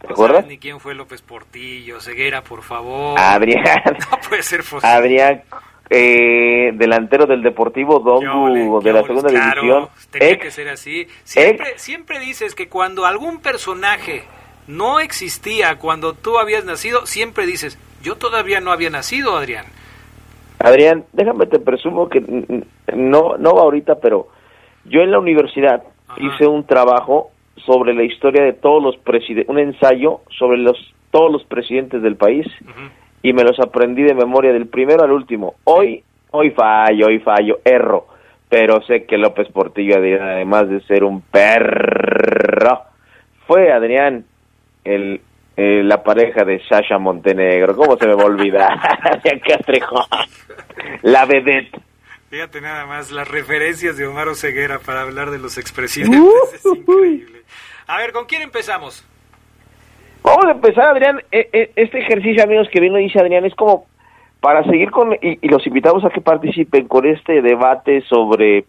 ¿Te No acuerdas? ni quién fue López Portillo, Ceguera, por favor. Adrián. No puede ser posible. Adrián, eh, delantero del Deportivo Dongu de la segunda Claro, división, tenía ex que ser así. Siempre, siempre dices que cuando algún personaje no existía cuando tú habías nacido, siempre dices, yo todavía no había nacido, Adrián. Adrián, déjame te presumo que no no ahorita, pero yo en la universidad hice un trabajo sobre la historia de todos los presidentes, un ensayo sobre los todos los presidentes del país y me los aprendí de memoria del primero al último. Hoy hoy fallo, hoy fallo, erro, pero sé que López Portillo además de ser un perro, fue Adrián el eh, la pareja de Sasha Montenegro, ¿cómo se me va a olvidar? La vedette. Fíjate nada más las referencias de Omar Ceguera para hablar de los expresidentes. Es increíble. A ver, ¿con quién empezamos? Vamos a empezar, Adrián. E- e- Este ejercicio, amigos, que bien lo dice Adrián, es como para seguir con, y, los invitamos a que participen con este debate sobre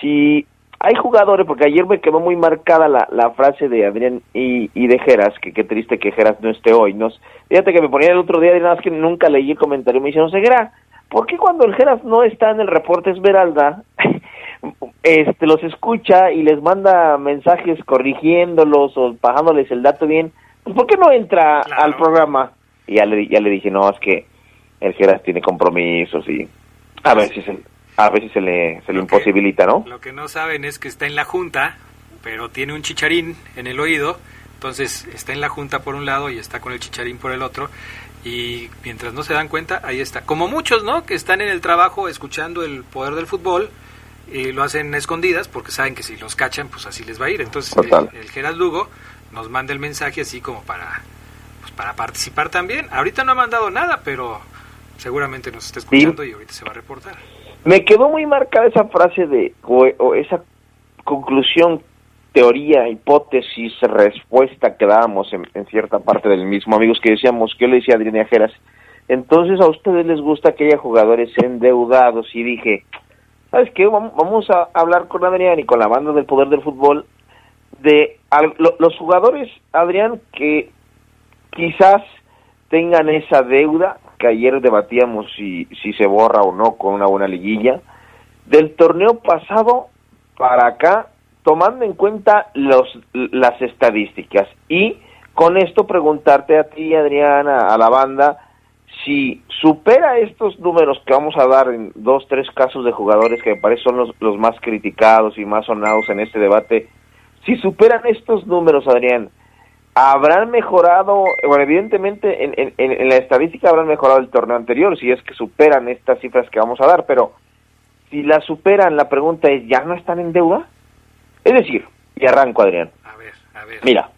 si hay jugadores, porque ayer me quedó muy marcada la, la frase de Adrián y, de Geras, que qué triste que Geras no esté hoy. Nos, fíjate que me ponía el otro día, nada más que nunca leí el comentario, me dice, no sé, Gera, ¿por qué cuando el Geras no está en el reporte Esmeralda, este los escucha y les manda mensajes corrigiéndolos o bajándoles el dato bien, ¿por qué no entra al programa? Y ya le, ya le dije, no, es que el Geras tiene compromisos y a veces se, a veces se le, se le imposibilita, ¿no? Lo que no saben es que está en la junta, pero tiene un chicharín en el oído, entonces está en la junta por un lado y está con el chicharín por el otro, y mientras no se dan cuenta, ahí está. Como muchos, ¿no? Que están en el trabajo escuchando el poder del fútbol y lo hacen escondidas porque saben que si los cachan, pues así les va a ir. Entonces Total. el, el Gerard Lugo nos manda el mensaje así como para, pues, para participar también. Ahorita no ha mandado nada, pero seguramente nos está escuchando y ahorita se va a reportar. Me quedó muy marcada esa frase de, o, o esa conclusión, teoría, hipótesis, respuesta que dábamos en, en cierta parte del mismo, amigos, que decíamos, que yo le decía a Adriana Ajeras, entonces a ustedes les gusta que haya jugadores endeudados, y dije, ¿sabes qué? Vamos a hablar con Adrián y con la banda del Poder del Fútbol de los jugadores, Adrián, que quizás tengan esa deuda que ayer debatíamos si, si se borra o no con una buena liguilla, del torneo pasado para acá, tomando en cuenta los, las estadísticas. Y con esto preguntarte a ti, Adriana, a la banda, si supera estos números que vamos a dar en dos, tres casos de jugadores que me parece son los, los más criticados y más sonados en este debate, si superan estos números, Adrián, habrán mejorado, bueno, evidentemente en, en, en, la estadística habrán mejorado el torneo anterior, si es que superan estas cifras que vamos a dar, pero si la superan, la pregunta es, ¿ya no están en deuda? Es decir, y arranco, Adrián. A ver, a ver. Mira,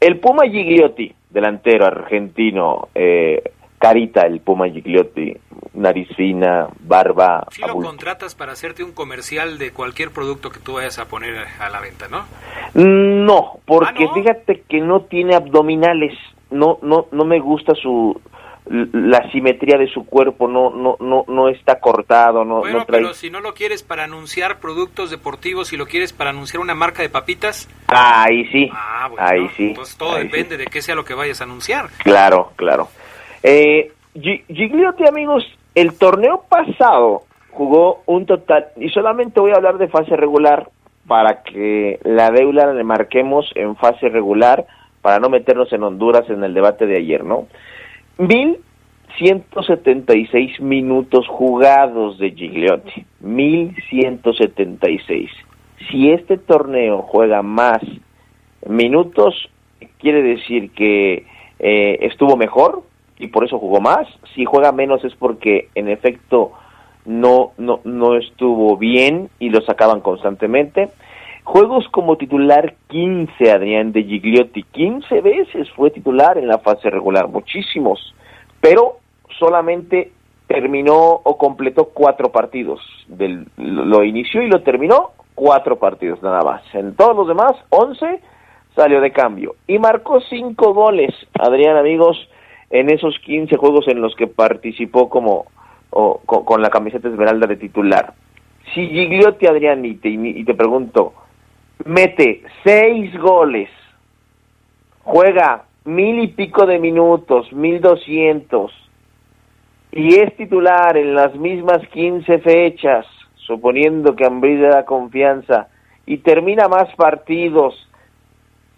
el Puma Gigliotti, delantero argentino, eh, carita el Puma Gigliotti, nariz fina, barba. Si lo contratas para hacerte un comercial de cualquier producto que tú vayas a poner a la venta, ¿no? No, porque ¿Ah, fíjate que no tiene abdominales. No, no, no me gusta su la simetría de su cuerpo no no no no está cortado no, bueno, pero si no lo quieres para anunciar productos deportivos si lo quieres para anunciar una marca de papitas ahí sí ah, ahí sí entonces todo depende de qué sea lo que vayas a anunciar claro claro eh, Gigliotti amigos el torneo pasado jugó un total y solamente voy a hablar de fase regular para que la deuda le marquemos en fase regular para no meternos en Honduras en el debate de ayer, ¿no? 1176 minutos jugados de Gigliotti, 1176. Si este torneo juega más minutos, quiere decir que eh, estuvo mejor y por eso jugó más. Si juega menos es porque en efecto no, no, no estuvo bien y lo sacaban constantemente. Juegos como titular 15, Adrián de Gigliotti, 15 veces fue titular en la fase regular, muchísimos, pero solamente terminó o completó cuatro partidos. Lo inició y lo terminó cuatro partidos nada más. En todos los demás, 11 salió de cambio y marcó cinco goles, Adrián, amigos, en esos 15 juegos en los que participó como con, la camiseta esmeralda de titular. Si Gigliotti, Adrián, y te, y te pregunto, mete seis goles, juega mil y pico de minutos, mil doscientos, y es titular en las mismas quince fechas, suponiendo que Ambrí da confianza, y termina más partidos,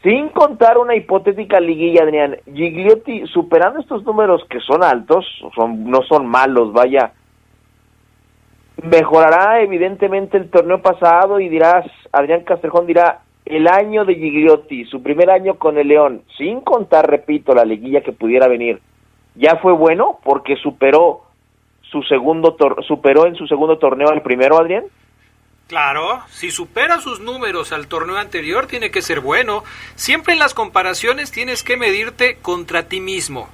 sin contar una hipotética liguilla, Adrián, Gigliotti, superando estos números que son altos, son, no son malos, vaya, mejorará evidentemente el torneo pasado y dirás, Adrián Castrejón dirá, el año de Gigliotti, su primer año con el León, sin contar, repito, la liguilla que pudiera venir, ya fue bueno porque superó su segundo superó en su segundo torneo al primero, Adrián. Claro, si supera sus números al torneo anterior tiene que ser bueno. Siempre en las comparaciones tienes que medirte contra ti mismo.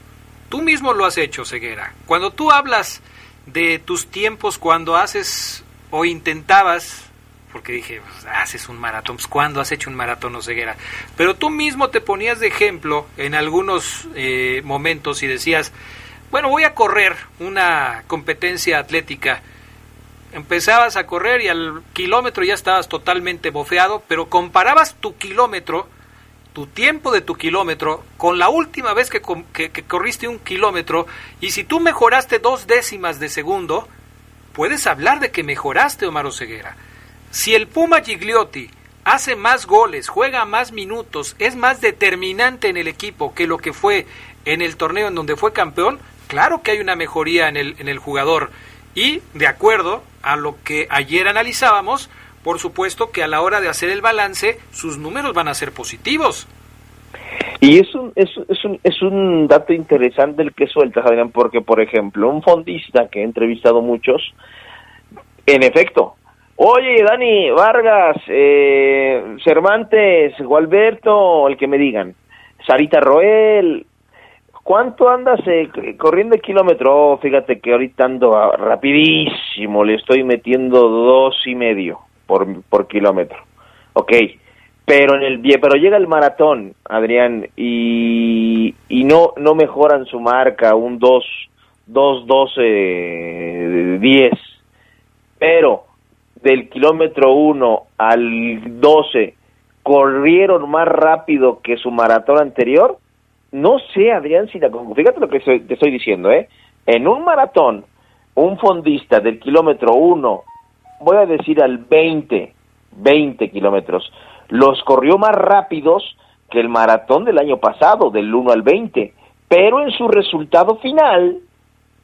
Tú mismo lo has hecho, Ceguera. Cuando tú hablas de tus tiempos cuando haces o intentabas, porque dije, pues, haces un maratón, pues ¿cuándo has hecho un maratón o ceguera? Pero tú mismo te ponías de ejemplo en algunos eh, momentos y decías, bueno, voy a correr una competencia atlética. Empezabas a correr y al kilómetro ya estabas totalmente bofeado, pero comparabas tu kilómetro tu tiempo de tu kilómetro con la última vez que, corriste un kilómetro y si tú mejoraste dos décimas de segundo, puedes hablar de que mejoraste, Omar Oseguera. Si el Puma Gigliotti hace más goles, juega más minutos, es más determinante en el equipo que lo que fue en el torneo en donde fue campeón, claro que hay una mejoría en el, en el jugador. Y de acuerdo a lo que ayer analizábamos, por supuesto que a la hora de hacer el balance, sus números van a ser positivos. Y es un, es, es, un, es un dato interesante el que suelta, Adrián, porque, por ejemplo, un fondista que he entrevistado muchos, en efecto, oye, Dani, Vargas, eh, Cervantes, Gualberto, el que me digan, Sarita Roel, ¿cuánto andas eh, corriendo el kilómetro? Oh, fíjate que ahorita ando rapidísimo, le estoy metiendo dos y medio por, por kilómetro. Ok, pero en el pero llega el maratón, Adrián, y, y no, no mejoran su marca, un 2, 2, 12, 10. Pero de kilómetro 1 al 12 corrieron más rápido que su maratón anterior, no sé, Adrián, si la fíjate lo que te estoy diciendo, ¿eh? En un maratón, un fondista del kilómetro 1, voy a decir al 20, 20 kilómetros, los corrió más rápidos que el maratón del año pasado, del 1 al 20, pero en su resultado final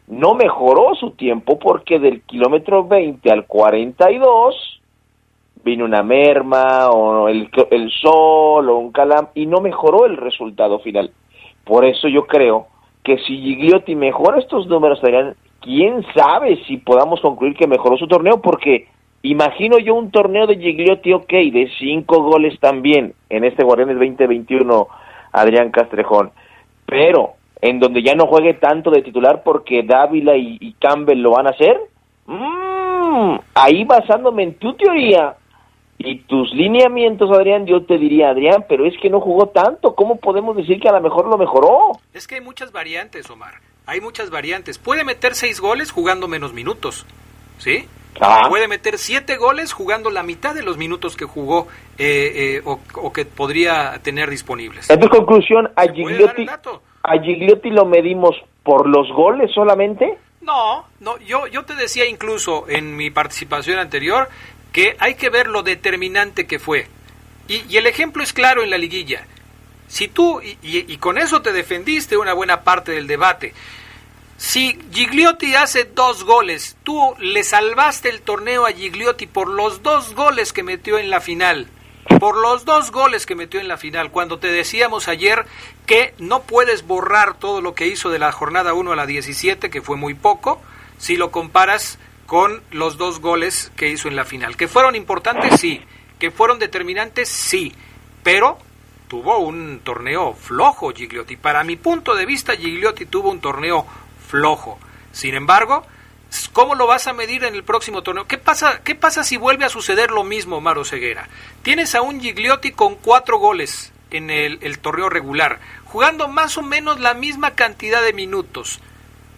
no mejoró su tiempo porque del kilómetro 20 al 42 vino una merma o el, el sol o un calam y no mejoró el resultado final. Por eso yo creo que si Gigliotti mejora estos números, quién sabe si podamos concluir que mejoró su torneo, porque imagino yo un torneo de Gigliotti, ok, de cinco goles también en este Guardianes 2021, Adrián Castrejón, pero en donde ya no juegue tanto de titular porque Dávila y, Campbell lo van a hacer, mmm, ahí basándome en tu teoría, y tus lineamientos, Adrián, yo te diría, Adrián, pero es que no jugó tanto. ¿Cómo podemos decir que a lo mejor lo mejoró? Es que hay muchas variantes, Omar. Hay muchas variantes. Puede meter seis goles jugando menos minutos, ¿sí? Ah. Puede meter siete goles jugando la mitad de los minutos que jugó eh, eh, o, que podría tener disponibles. En tu conclusión, a Gigliotti, ¿a Gigliotti lo medimos por los goles solamente? No, no, yo, yo te decía incluso en mi participación anterior que hay que ver lo determinante que fue. Y, el ejemplo es claro en la liguilla. Si tú, y, y, con eso te defendiste una buena parte del debate, si Gigliotti hace dos goles, tú le salvaste el torneo a Gigliotti por los dos goles que metió en la final, por los dos goles que metió en la final, cuando te decíamos ayer que no puedes borrar todo lo que hizo de la jornada 1 a la 17, que fue muy poco, si lo comparas con los dos goles que hizo en la final. ¿Que fueron importantes? Sí. ¿Que fueron determinantes? Sí. Pero tuvo un torneo flojo Gigliotti. Para mi punto de vista, Gigliotti tuvo un torneo flojo. Sin embargo, ¿cómo lo vas a medir en el próximo torneo? ¿Qué pasa, qué pasa si vuelve a suceder lo mismo, Maro Ceguera? Tienes a un Gigliotti con cuatro goles en el, el torneo regular, jugando más o menos la misma cantidad de minutos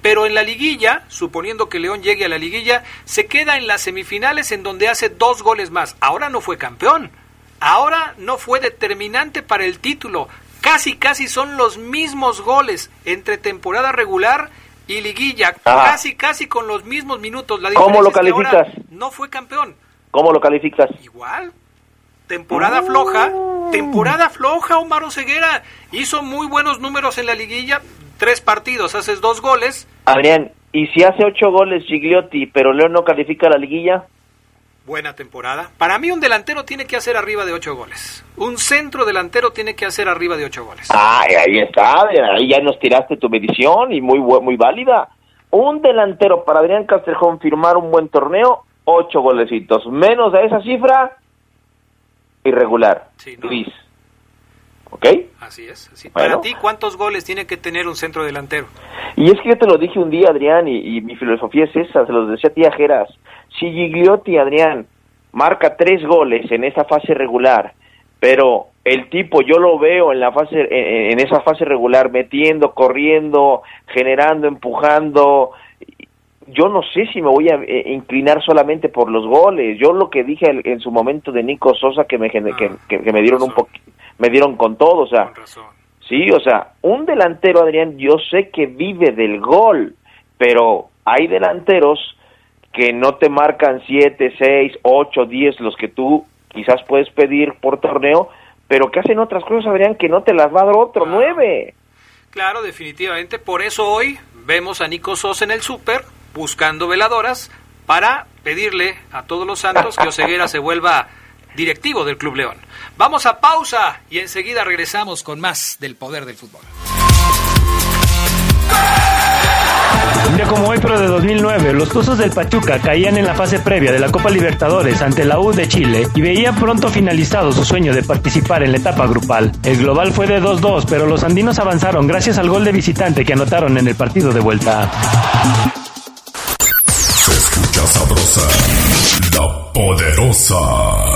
pero en la liguilla, suponiendo que León llegue a la liguilla, se queda en las semifinales en donde hace dos goles más. Ahora no fue campeón, ahora no fue determinante para el título. Casi, casi son los mismos goles entre temporada regular y liguilla, casi, casi con los mismos minutos. La ¿Cómo lo calificas? no fue campeón. ¿Cómo lo calificas? Igual. Temporada floja, temporada floja, Omar Ceguera. Hizo muy buenos números en la liguilla, tres partidos, haces dos goles, Adrián, ¿y si hace ocho goles Gigliotti, pero León no califica la liguilla? Buena temporada. Para mí un delantero tiene que hacer arriba de ocho goles. Un centro delantero tiene que hacer arriba de ocho goles. Ah, ahí está, ahí ya nos tiraste tu medición y muy, muy válida. Un delantero para Adrián Castrejón firmar un buen torneo, ocho golecitos. Menos de esa cifra, irregular, sí, gris. ¿Ok? Así es. Para ti, ¿cuántos goles tiene que tener un centro delantero? Y es que yo te lo dije un día, Adrián, y, mi filosofía es esa, se los decía a ti, Ajeras. Si Gigliotti, Adrián, marca tres goles en esa fase regular, pero el tipo yo lo veo en la fase en, esa fase regular metiendo, corriendo, generando, empujando. Yo no sé si me voy a eh, inclinar solamente por los goles. Yo lo que dije en, su momento de Nico Sosa que me que, que, me dieron un poquito me dieron con todo, o sea, sí, o sea, un delantero, Adrián, yo sé que vive del gol, pero hay delanteros que no te marcan 7, 6, 8, 10, los que tú quizás puedes pedir por torneo, pero que hacen otras cosas, Adrián, que no te las va a dar otro, nueve. Claro, definitivamente, por eso hoy vemos a Nico Sosa en el súper buscando veladoras para pedirle a todos los santos que Oseguera se vuelva directivo del Club León. Vamos a pausa y enseguida regresamos con más del poder del fútbol. Un día como hoy, pero de 2009, los Tuzos del Pachuca caían en la fase previa de la Copa Libertadores ante la U de Chile y veían pronto finalizado su sueño de participar en la etapa grupal. El global fue de 2-2, pero los andinos avanzaron gracias al gol de visitante que anotaron en el partido de vuelta. Se escucha sabrosa, la poderosa.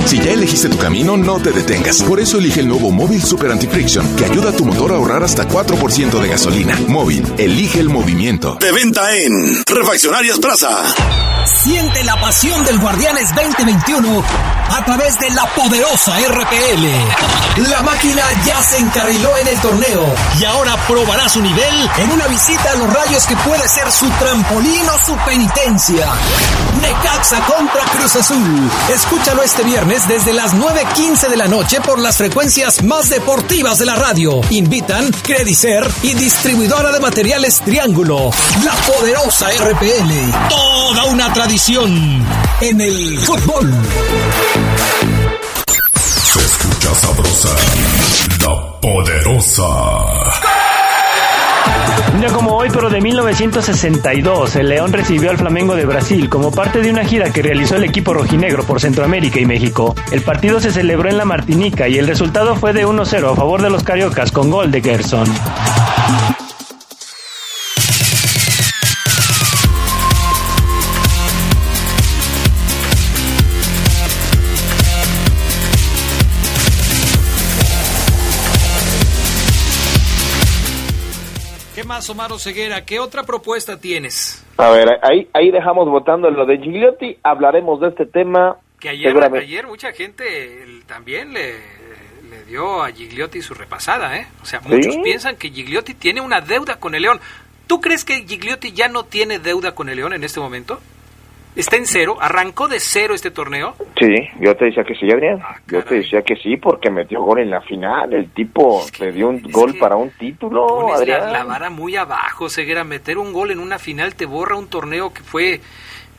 Si ya elegiste tu camino, no te detengas. Por eso elige el nuevo Móvil Super Anti-Friction, que ayuda a tu motor a ahorrar hasta 4% de gasolina. Móvil, elige el movimiento. De venta en Refaccionarias Plaza. Siente la pasión del Guardianes 2021 a través de la poderosa RPL. La máquina ya se encarriló en el torneo y ahora probará su nivel en una visita a los rayos que puede ser su trampolín o su penitencia. Necaxa contra Cruz Azul. Escúchalo este viernes desde las 9.15 de la noche por las frecuencias más deportivas de la radio. Invitan Credicer y distribuidora de materiales Triángulo. La poderosa RPL. Toda una tradición en el fútbol. Se escucha sabrosa, la poderosa. Un día como hoy, pero de 1962, el León recibió al Flamengo de Brasil como parte de una gira que realizó el equipo rojinegro por Centroamérica y México. El partido se celebró en la Martinica y el resultado fue de 1-0 a favor de los cariocas con gol de Gerson. Más, Omar Ceguera? ¿Qué otra propuesta tienes? A ver, ahí, ahí dejamos votando lo de Gigliotti, hablaremos de este tema. Que ayer, ayer mucha gente también le, le dio a Gigliotti su repasada, ¿eh? O sea, muchos ¿Sí? piensan que Gigliotti tiene una deuda con el León. ¿Tú crees que Gigliotti ya no tiene deuda con el León en este momento? ¿Está en cero? ¿Arrancó de cero este torneo? Sí, yo te decía que sí, Adrián. Yo te decía que sí porque metió gol en la final. El tipo le dio un gol para un título, Pones la, Adrián. la vara muy abajo, Ceguera. Meter un gol en una final te borra un torneo que fue...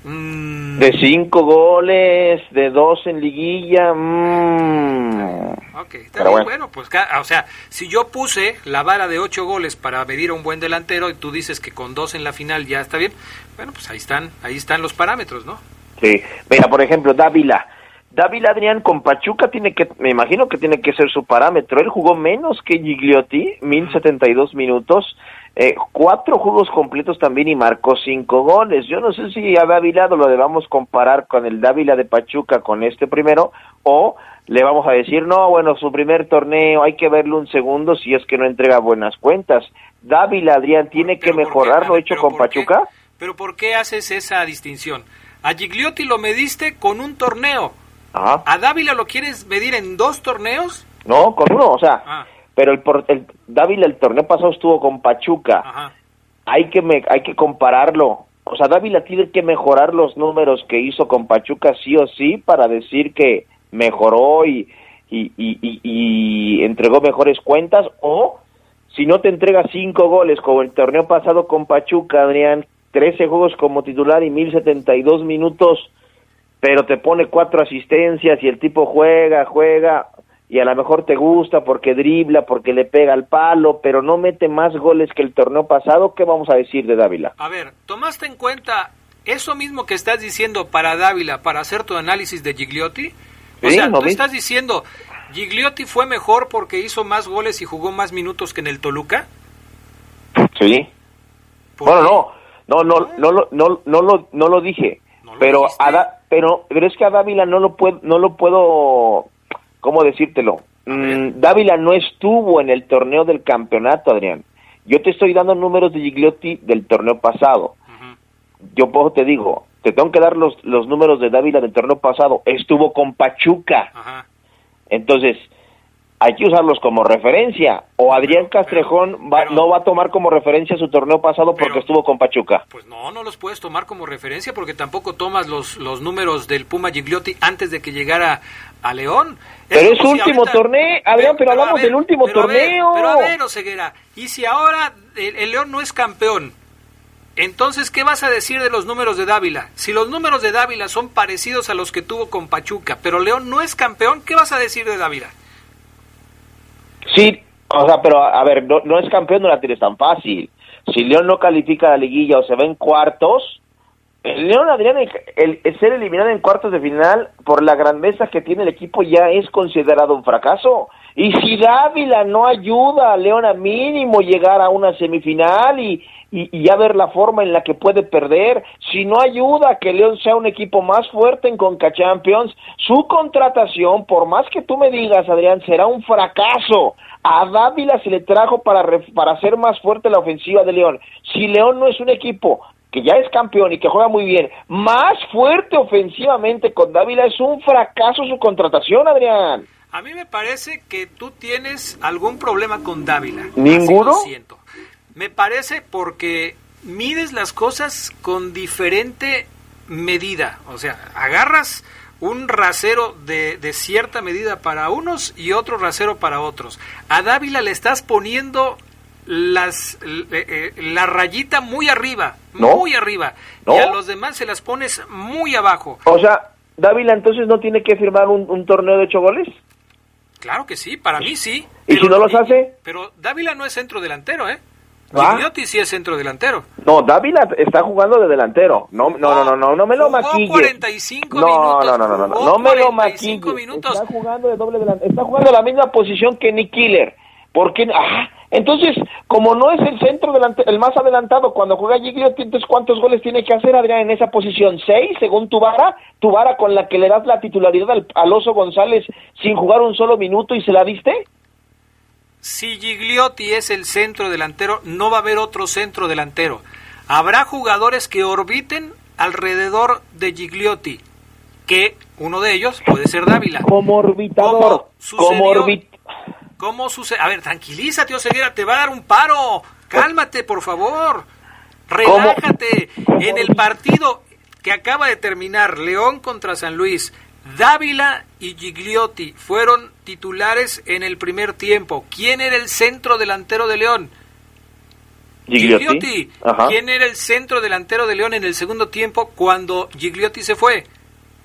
mm, De cinco goles, de dos en liguilla. mm. Ok, está Pero bien, bueno. bueno. pues, o sea, si yo puse la vara de ocho goles para medir a un buen delantero y tú dices que con dos en la final ya está bien, bueno, pues ahí están, ahí están los parámetros, ¿no? Sí, mira, por ejemplo, Dávila. Dávila Adrián con Pachuca tiene que, me imagino que tiene que ser su parámetro. Él jugó menos que Gigliotti, 1072 minutos, eh, cuatro juegos completos también y marcó cinco goles. Yo no sé si a Dávila lo debamos comparar con el Dávila de Pachuca con este primero o le vamos a decir, no, bueno, su primer torneo, hay que verlo un segundo si es que no entrega buenas cuentas. Dávila Adrián tiene que mejorar lo hecho con Pachuca. Pero ¿por qué haces esa distinción? A Gigliotti lo mediste con un torneo. Ajá. ¿A Dávila lo quieres medir en dos torneos? No, con uno, o sea, Ah. pero el, por- el Dávila el torneo pasado estuvo con Pachuca. Ajá. Hay que me, hay que compararlo. O sea, Dávila tiene que mejorar los números que hizo con Pachuca sí o sí para decir que mejoró y, y, y, y- y entregó mejores cuentas o si no te entrega cinco goles como el torneo pasado con Pachuca, Adrián, 13 juegos como titular y 1072 minutos, pero te pone cuatro asistencias y el tipo juega, juega y a lo mejor te gusta porque dribla, porque le pega al palo, pero no mete más goles que el torneo pasado, ¿qué vamos a decir de Dávila? A ver, ¿tomaste en cuenta eso mismo que estás diciendo para Dávila para hacer tu análisis de Gigliotti? O Sí, sea, ¿no tú vi? estás diciendo, ¿Gigliotti fue mejor porque hizo más goles y jugó más minutos que en el Toluca? Sí. Bueno, no, no, no, no, lo- no, no, lo, no lo dije, pero, a Da- pero, pero es que a Dávila no lo puedo, no lo puedo, ¿cómo decírtelo? Mm, Dávila no estuvo en el torneo del campeonato, Adrián. Yo te estoy dando números de Gigliotti del torneo pasado. Yo por te digo, te tengo que dar los, los números de Dávila del torneo pasado. Estuvo con Pachuca. Entonces, hay que usarlos como referencia. O Adrián Castrejón va- no va a tomar como referencia su torneo pasado porque estuvo con Pachuca. Pues no, no los puedes tomar como referencia porque tampoco tomas los, los números del Puma Gigliotti antes de que llegara a León. Pero es su si último ahorita- torneo, Adrián, pero, hablamos ver, del último pero a ver, torneo. pero a ver, Oseguera, y si ahora el, el León no es campeón, entonces, ¿qué vas a decir de los números de Dávila? Si los números de Dávila son parecidos a los que tuvo con Pachuca, pero León no es campeón, ¿qué vas a decir de Dávila? Sí, o sea, pero a ver, no, no es campeón, no la tienes tan fácil. Si León no califica a la liguilla o se va en cuartos, León Adrián, el ser eliminado en cuartos de final por la grandeza que tiene el equipo ya es considerado un fracaso. Y si Dávila no ayuda a León a mínimo llegar a una semifinal y, y, ya ver la forma en la que puede perder, si no ayuda a que León sea un equipo más fuerte en Conca Champions, su contratación, por más que tú me digas, Adrián, será un fracaso. A Dávila se le trajo para, para hacer más fuerte la ofensiva de León. Si León no es un equipo que ya es campeón y que juega muy bien, más fuerte ofensivamente con Dávila, es un fracaso su contratación, Adrián. A mí me parece que tú tienes algún problema con Dávila. ¿Ninguno? Así lo siento. Me parece porque mides las cosas con diferente medida. O sea, agarras un rasero de, de cierta medida para unos y otro rasero para otros. A Dávila le estás poniendo las eh, eh, la rayita muy arriba, ¿No? muy arriba. ¿No? Y a los demás se las pones muy abajo. O sea, Dávila entonces no tiene que firmar un, un torneo de ocho goles. Claro que sí, para mí sí. ¿Y si no los hace? Pero Dávila no es centro delantero, ¿eh? Gigliotti sí es centro delantero. No, Dávila está jugando de delantero. No, no, no, no, no, no me lo maquille. 45 no, minutos, no, no, no, no, no, jugó no me lo 45 maquille. minutos. Está jugando de doble delantero. Está jugando la misma posición que Nick Killer. ¿Por qué? Ah, entonces, como no es el centro delante, el más adelantado, cuando juega Gigliotti, entonces ¿cuántos goles tiene que hacer Adrián en esa posición? ¿Seis, según tu vara? Tu vara con la que le das la titularidad al, al Oso González sin jugar un solo minuto y se la diste? Si Gigliotti es el centro delantero, no va a haber otro centro delantero. Habrá jugadores que orbiten alrededor de Gigliotti, que uno de ellos puede ser Dávila. Como orbitador. sucedió? Como orbit... ¿Cómo sucede? A ver, tranquilízate, Oseguera, te va a dar un paro. Cálmate, por favor. Relájate. En el partido que acaba de terminar, León contra San Luis, Dávila y Gigliotti fueron titulares en el primer tiempo. ¿Quién era el centro delantero de León? Gigliotti. ¿Quién era el centro delantero de León en el segundo tiempo cuando Gigliotti se fue?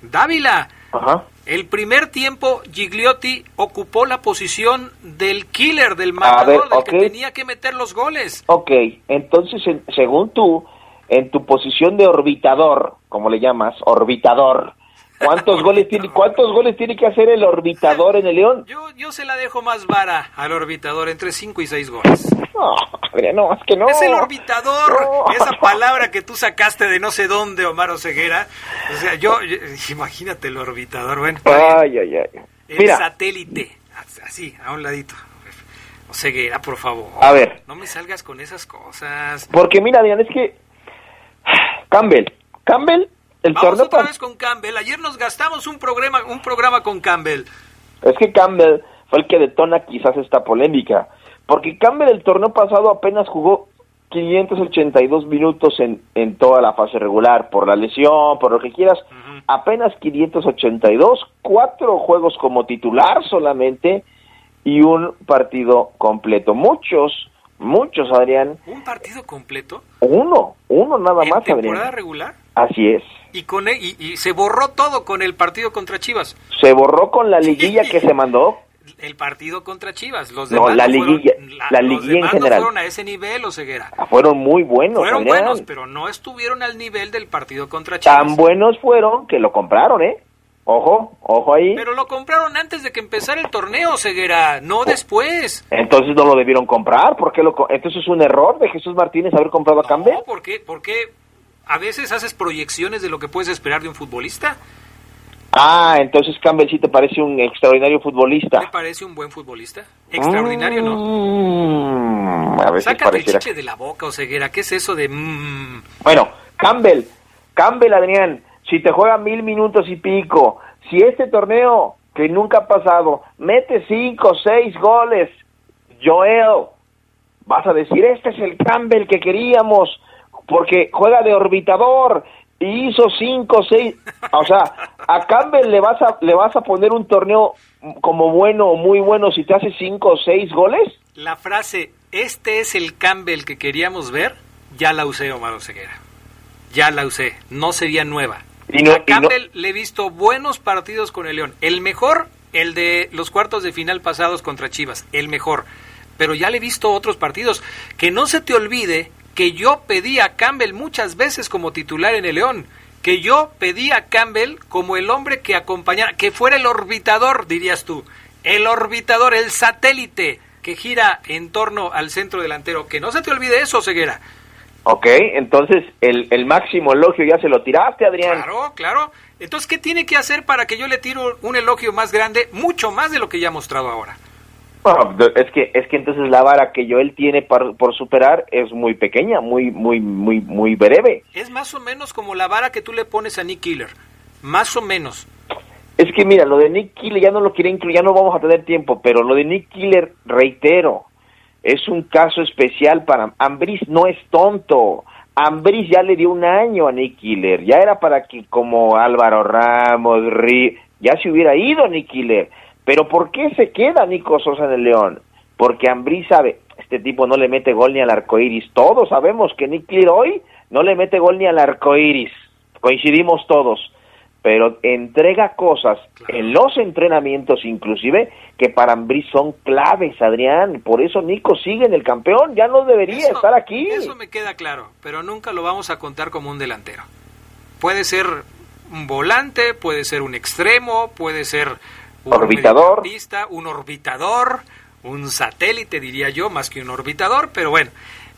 Dávila. Ajá. El primer tiempo Gigliotti ocupó la posición del killer, del matador, ver, del que tenía que meter los goles. Ok, entonces, en- según tú, en tu posición de orbitador, como le llamas, orbitador, ¿cuántos goles tiene, cuántos goles tiene que hacer el orbitador en el León? Yo, yo se la dejo más vara al orbitador, entre 5 y 6 goles. No, no, es que no. Es el orbitador, esa palabra que tú sacaste de no sé dónde, Omar Oseguera. O sea, yo, yo- imagínate el orbitador, bueno, Ay, ay, ay. el Mira, satélite, así, a un ladito. Oseguera, por favor. A ver. No me salgas con esas cosas. porque mira, Adrián, es que Campbell, Campbell, el Vamos torneo otra vez con Campbell. Ayer nos gastamos un programa, un programa con Campbell. Es que Campbell fue el que detona quizás esta polémica, porque Campbell el torneo pasado apenas jugó 582 minutos en, en toda la fase regular, por la lesión, por lo que quieras, apenas 582, cuatro juegos como titular solamente y un partido completo. Muchos, muchos, Adrián, ¿Un partido completo? uno, uno nada ¿En más, temporada Adrián. regular? Así es. Y, con, e- y, y se borró todo con el partido contra Chivas. Se borró con la liguilla que se mandó. El partido contra Chivas. Los No, demás la fueron- liguilla- la los liguilla en demás no general. fueron a ese nivel, o ceguera. Fueron muy buenos, Fueron Adrián. buenos, pero no estuvieron al nivel del partido contra Chivas. Tan buenos fueron que lo compraron, ¿eh? Ojo, ojo ahí. Pero lo compraron antes de que empezara el torneo, Ceguera, no después. Entonces no lo debieron comprar. ¿Por qué lo Entonces es un error de Jesús Martínez haber comprado a Campbell. No, ¿por qué? A veces haces proyecciones de lo que puedes esperar de un futbolista. Ah, entonces Campbell sí te parece un extraordinario ¿Me futbolista. parece un buen futbolista? Extraordinario, ¿no? Mm, a veces Sácate el chiche de la boca, o ceguera. ¿Qué es eso de mmm? Bueno, Campbell, Campbell, Adrián, si te juega mil minutos y pico, si este torneo que nunca ha pasado mete cinco, seis goles, Joel, vas a decir, este es el Campbell que queríamos, porque juega de orbitador y hizo cinco, seis, o sea, a Campbell le vas a, le vas a poner un torneo como bueno o muy bueno si te hace cinco o seis goles. La frase, este es el Campbell que queríamos ver, ya la usé, Omar Ceguera. Ya la usé, no sería nueva. Y no- a y no- Campbell le he visto buenos partidos con el León. El mejor, el de los cuartos de final pasados contra Chivas, el mejor. Pero ya le he visto otros partidos. Que no se te olvide que yo pedí a Campbell muchas veces como titular en el León. Que yo pedí a Campbell como el hombre que acompañara, que fuera el orbitador, dirías tú. el orbitador, el satélite que gira en torno al centro delantero. Que no se te olvide eso, Ceguera. Ok, entonces el, el máximo elogio ya se lo tiraste, Adrián. Claro, claro. Entonces, ¿qué tiene que hacer para que yo le tiro un elogio más grande, mucho más de lo que ya ha mostrado ahora? Es que es que entonces la vara que Joel tiene por, por, superar es muy pequeña, muy muy muy muy breve. Es más o menos como la vara que tú le pones a Nick Killer, más o menos. Es que mira, lo de Nick Killer ya no lo quiere incluir, ya no vamos a tener tiempo, pero lo de Nick Killer, reitero, es un caso especial para Ambris, no es tonto. Ambris ya le dio un año a Nick Killer, ya era para que como Álvaro Ramos, ya se hubiera ido Nick Killer pero ¿por qué se queda Nico Sosa en el León? Porque Ambrí sabe, este tipo no le mete gol ni al arco iris. Todos sabemos que Nick hoy no le mete gol ni al arco iris. Coincidimos todos. Pero entrega cosas en los entrenamientos, inclusive, que para Ambrí son claves, Adrián. Por eso Nico sigue en el campeón. Ya no debería estar aquí. Eso me queda claro. Pero nunca lo vamos a contar como un delantero. Puede ser un volante, puede ser un extremo, puede ser un orbitador. Un orbitador, un satélite, diría yo, más que un orbitador, pero bueno,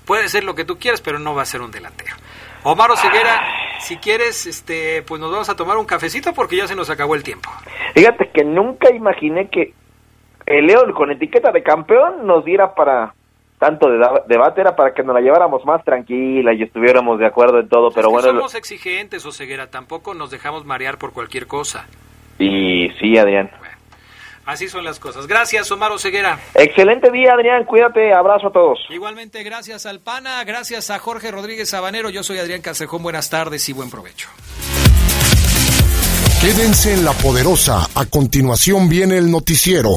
puede ser lo que tú quieras, pero no va a ser un delantero. Omar Ceguera, si quieres, este, pues nos vamos a tomar un cafecito porque ya se nos acabó el tiempo. Fíjate que nunca imaginé que el León con etiqueta de campeón nos diera para tanto de debate, era para que nos la lleváramos más tranquila y estuviéramos de acuerdo en todo, pero bueno. Somos exigentes, Oseguera, tampoco nos dejamos marear por cualquier cosa. Y sí, Adrián. Así son las cosas. Gracias, Omar Ceguera. Excelente día, Adrián. Cuídate. Abrazo a todos. Igualmente, gracias al PANA. Gracias a Jorge Rodríguez Sabanero. Yo soy Adrián Casejón. Buenas tardes y buen provecho. Quédense en la poderosa. A continuación viene el noticiero.